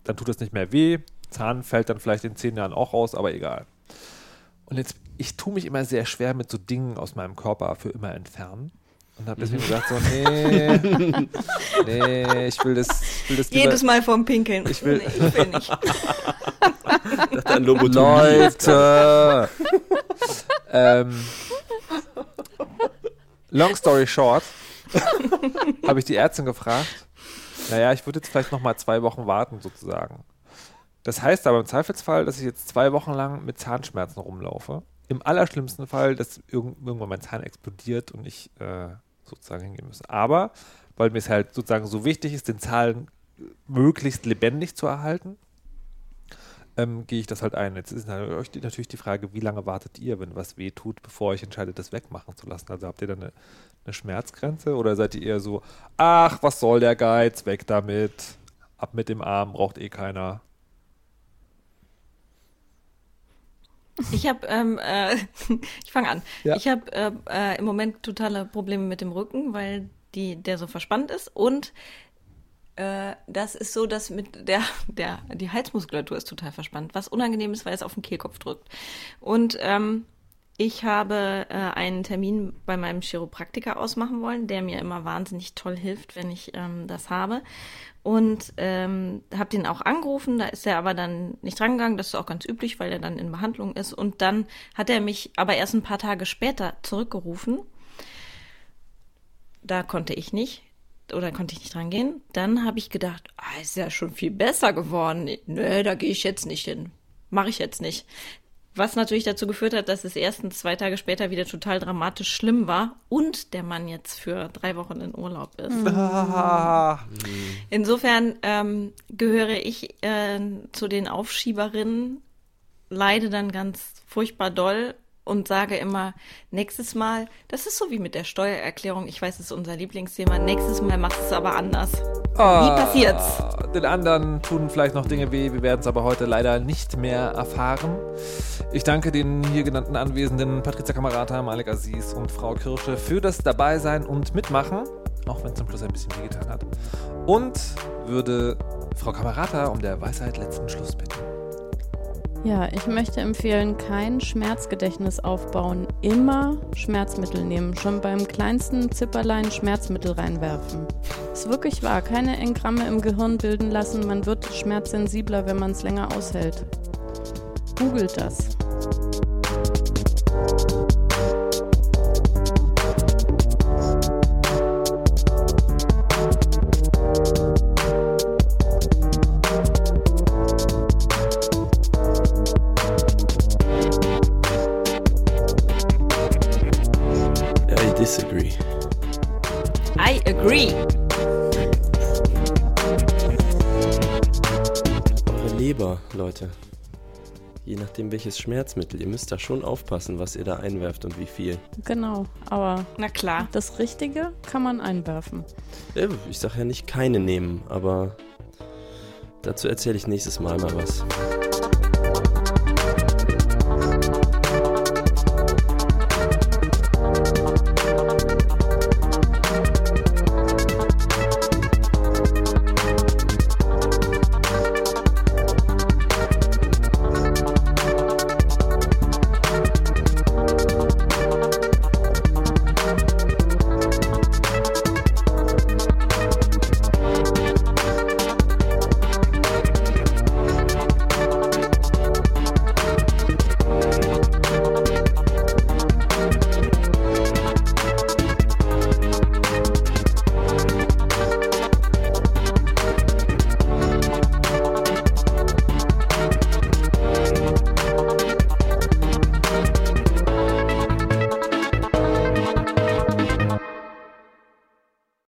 dann tut es nicht mehr weh, Zahn fällt dann vielleicht in zehn Jahren auch raus, aber egal. Und jetzt, ich tue mich immer sehr schwer mit so Dingen aus meinem Körper für immer entfernen. Und habe deswegen gesagt, so, nee, nee, ich will das, ich will das lieber- Jedes Mal vorm Pinkeln. Ich will- Nee, ich will nicht. Leute! ähm, long story short, habe ich die Ärztin gefragt, naja, ich würde jetzt vielleicht noch mal zwei Wochen warten sozusagen. Das heißt aber im Zweifelsfall, dass ich jetzt zwei Wochen lang mit Zahnschmerzen rumlaufe. Im allerschlimmsten Fall, dass irgend, irgendwann mein Zahn explodiert und ich äh, sozusagen hingehen muss. Aber, weil mir es halt sozusagen so wichtig ist, den Zahn möglichst lebendig zu erhalten, ähm, gehe ich das halt ein. Jetzt ist natürlich die- Frage, wie lange wartet ihr, wenn was weh tut, bevor euch entscheidet, das wegmachen zu lassen? Also habt ihr da eine, eine Schmerzgrenze oder seid ihr eher so, ach, was soll der Geiz, weg damit, ab mit dem Arm, braucht eh keiner. Ich habe, ähm, äh, ich fange an. Ja. Ich habe äh, äh, im Moment totale Probleme mit dem Rücken, weil die, der so verspannt ist und äh, das ist so, dass mit der, der, die Halsmuskulatur ist total verspannt, was unangenehm ist, weil es auf den Kehlkopf drückt. Und ähm, ich habe äh, einen Termin bei meinem Chiropraktiker ausmachen wollen, der mir immer wahnsinnig toll hilft, wenn ich ähm, das habe. Und ähm, habe den auch angerufen, da ist er aber dann nicht drangegangen, das ist auch ganz üblich, weil er dann in Behandlung ist. Und dann hat er mich aber erst ein paar Tage später zurückgerufen. Da konnte ich nicht oder konnte ich nicht dran gehen. Dann habe ich gedacht, ah, ist ja schon viel besser geworden. Nö, da gehe ich jetzt nicht hin. Mache ich jetzt nicht. Was natürlich dazu geführt hat, dass es erstens zwei Tage später wieder total dramatisch schlimm war und der Mann jetzt für drei Wochen in Urlaub ist. Ah, Insofern ähm, gehöre ich äh, zu den Aufschieberinnen, leide dann ganz furchtbar doll und sage immer, nächstes Mal, das ist so wie mit der Steuererklärung, ich weiß, es ist unser Lieblingsthema, nächstes Mal machst du es aber anders. Wie passiert's? Den anderen tun vielleicht noch Dinge weh, wir werden es aber heute leider nicht mehr erfahren. Ich danke den hier genannten Anwesenden Patricia Kamerata, Malik Aziz und Frau Kirsche für das Dabeisein und Mitmachen, auch wenn es zum Schluss ein bisschen wehgetan hat. Und würde Frau Kamerata um der Weisheit letzten Schluss bitten. Ja, ich möchte empfehlen, kein Schmerzgedächtnis aufbauen. Immer Schmerzmittel nehmen. Schon beim kleinsten Zipperlein Schmerzmittel reinwerfen. Ist wirklich wahr. Keine Engramme im Gehirn bilden lassen. Man wird schmerzsensibler, wenn man es länger aushält. Googelt das. Nachdem welches Schmerzmittel. Ihr müsst da schon aufpassen, was ihr da einwerft und wie viel. Genau. Aber Na klar. das Richtige kann man einwerfen. Ich sag ja nicht keine nehmen, aber dazu erzähle ich nächstes Mal mal was.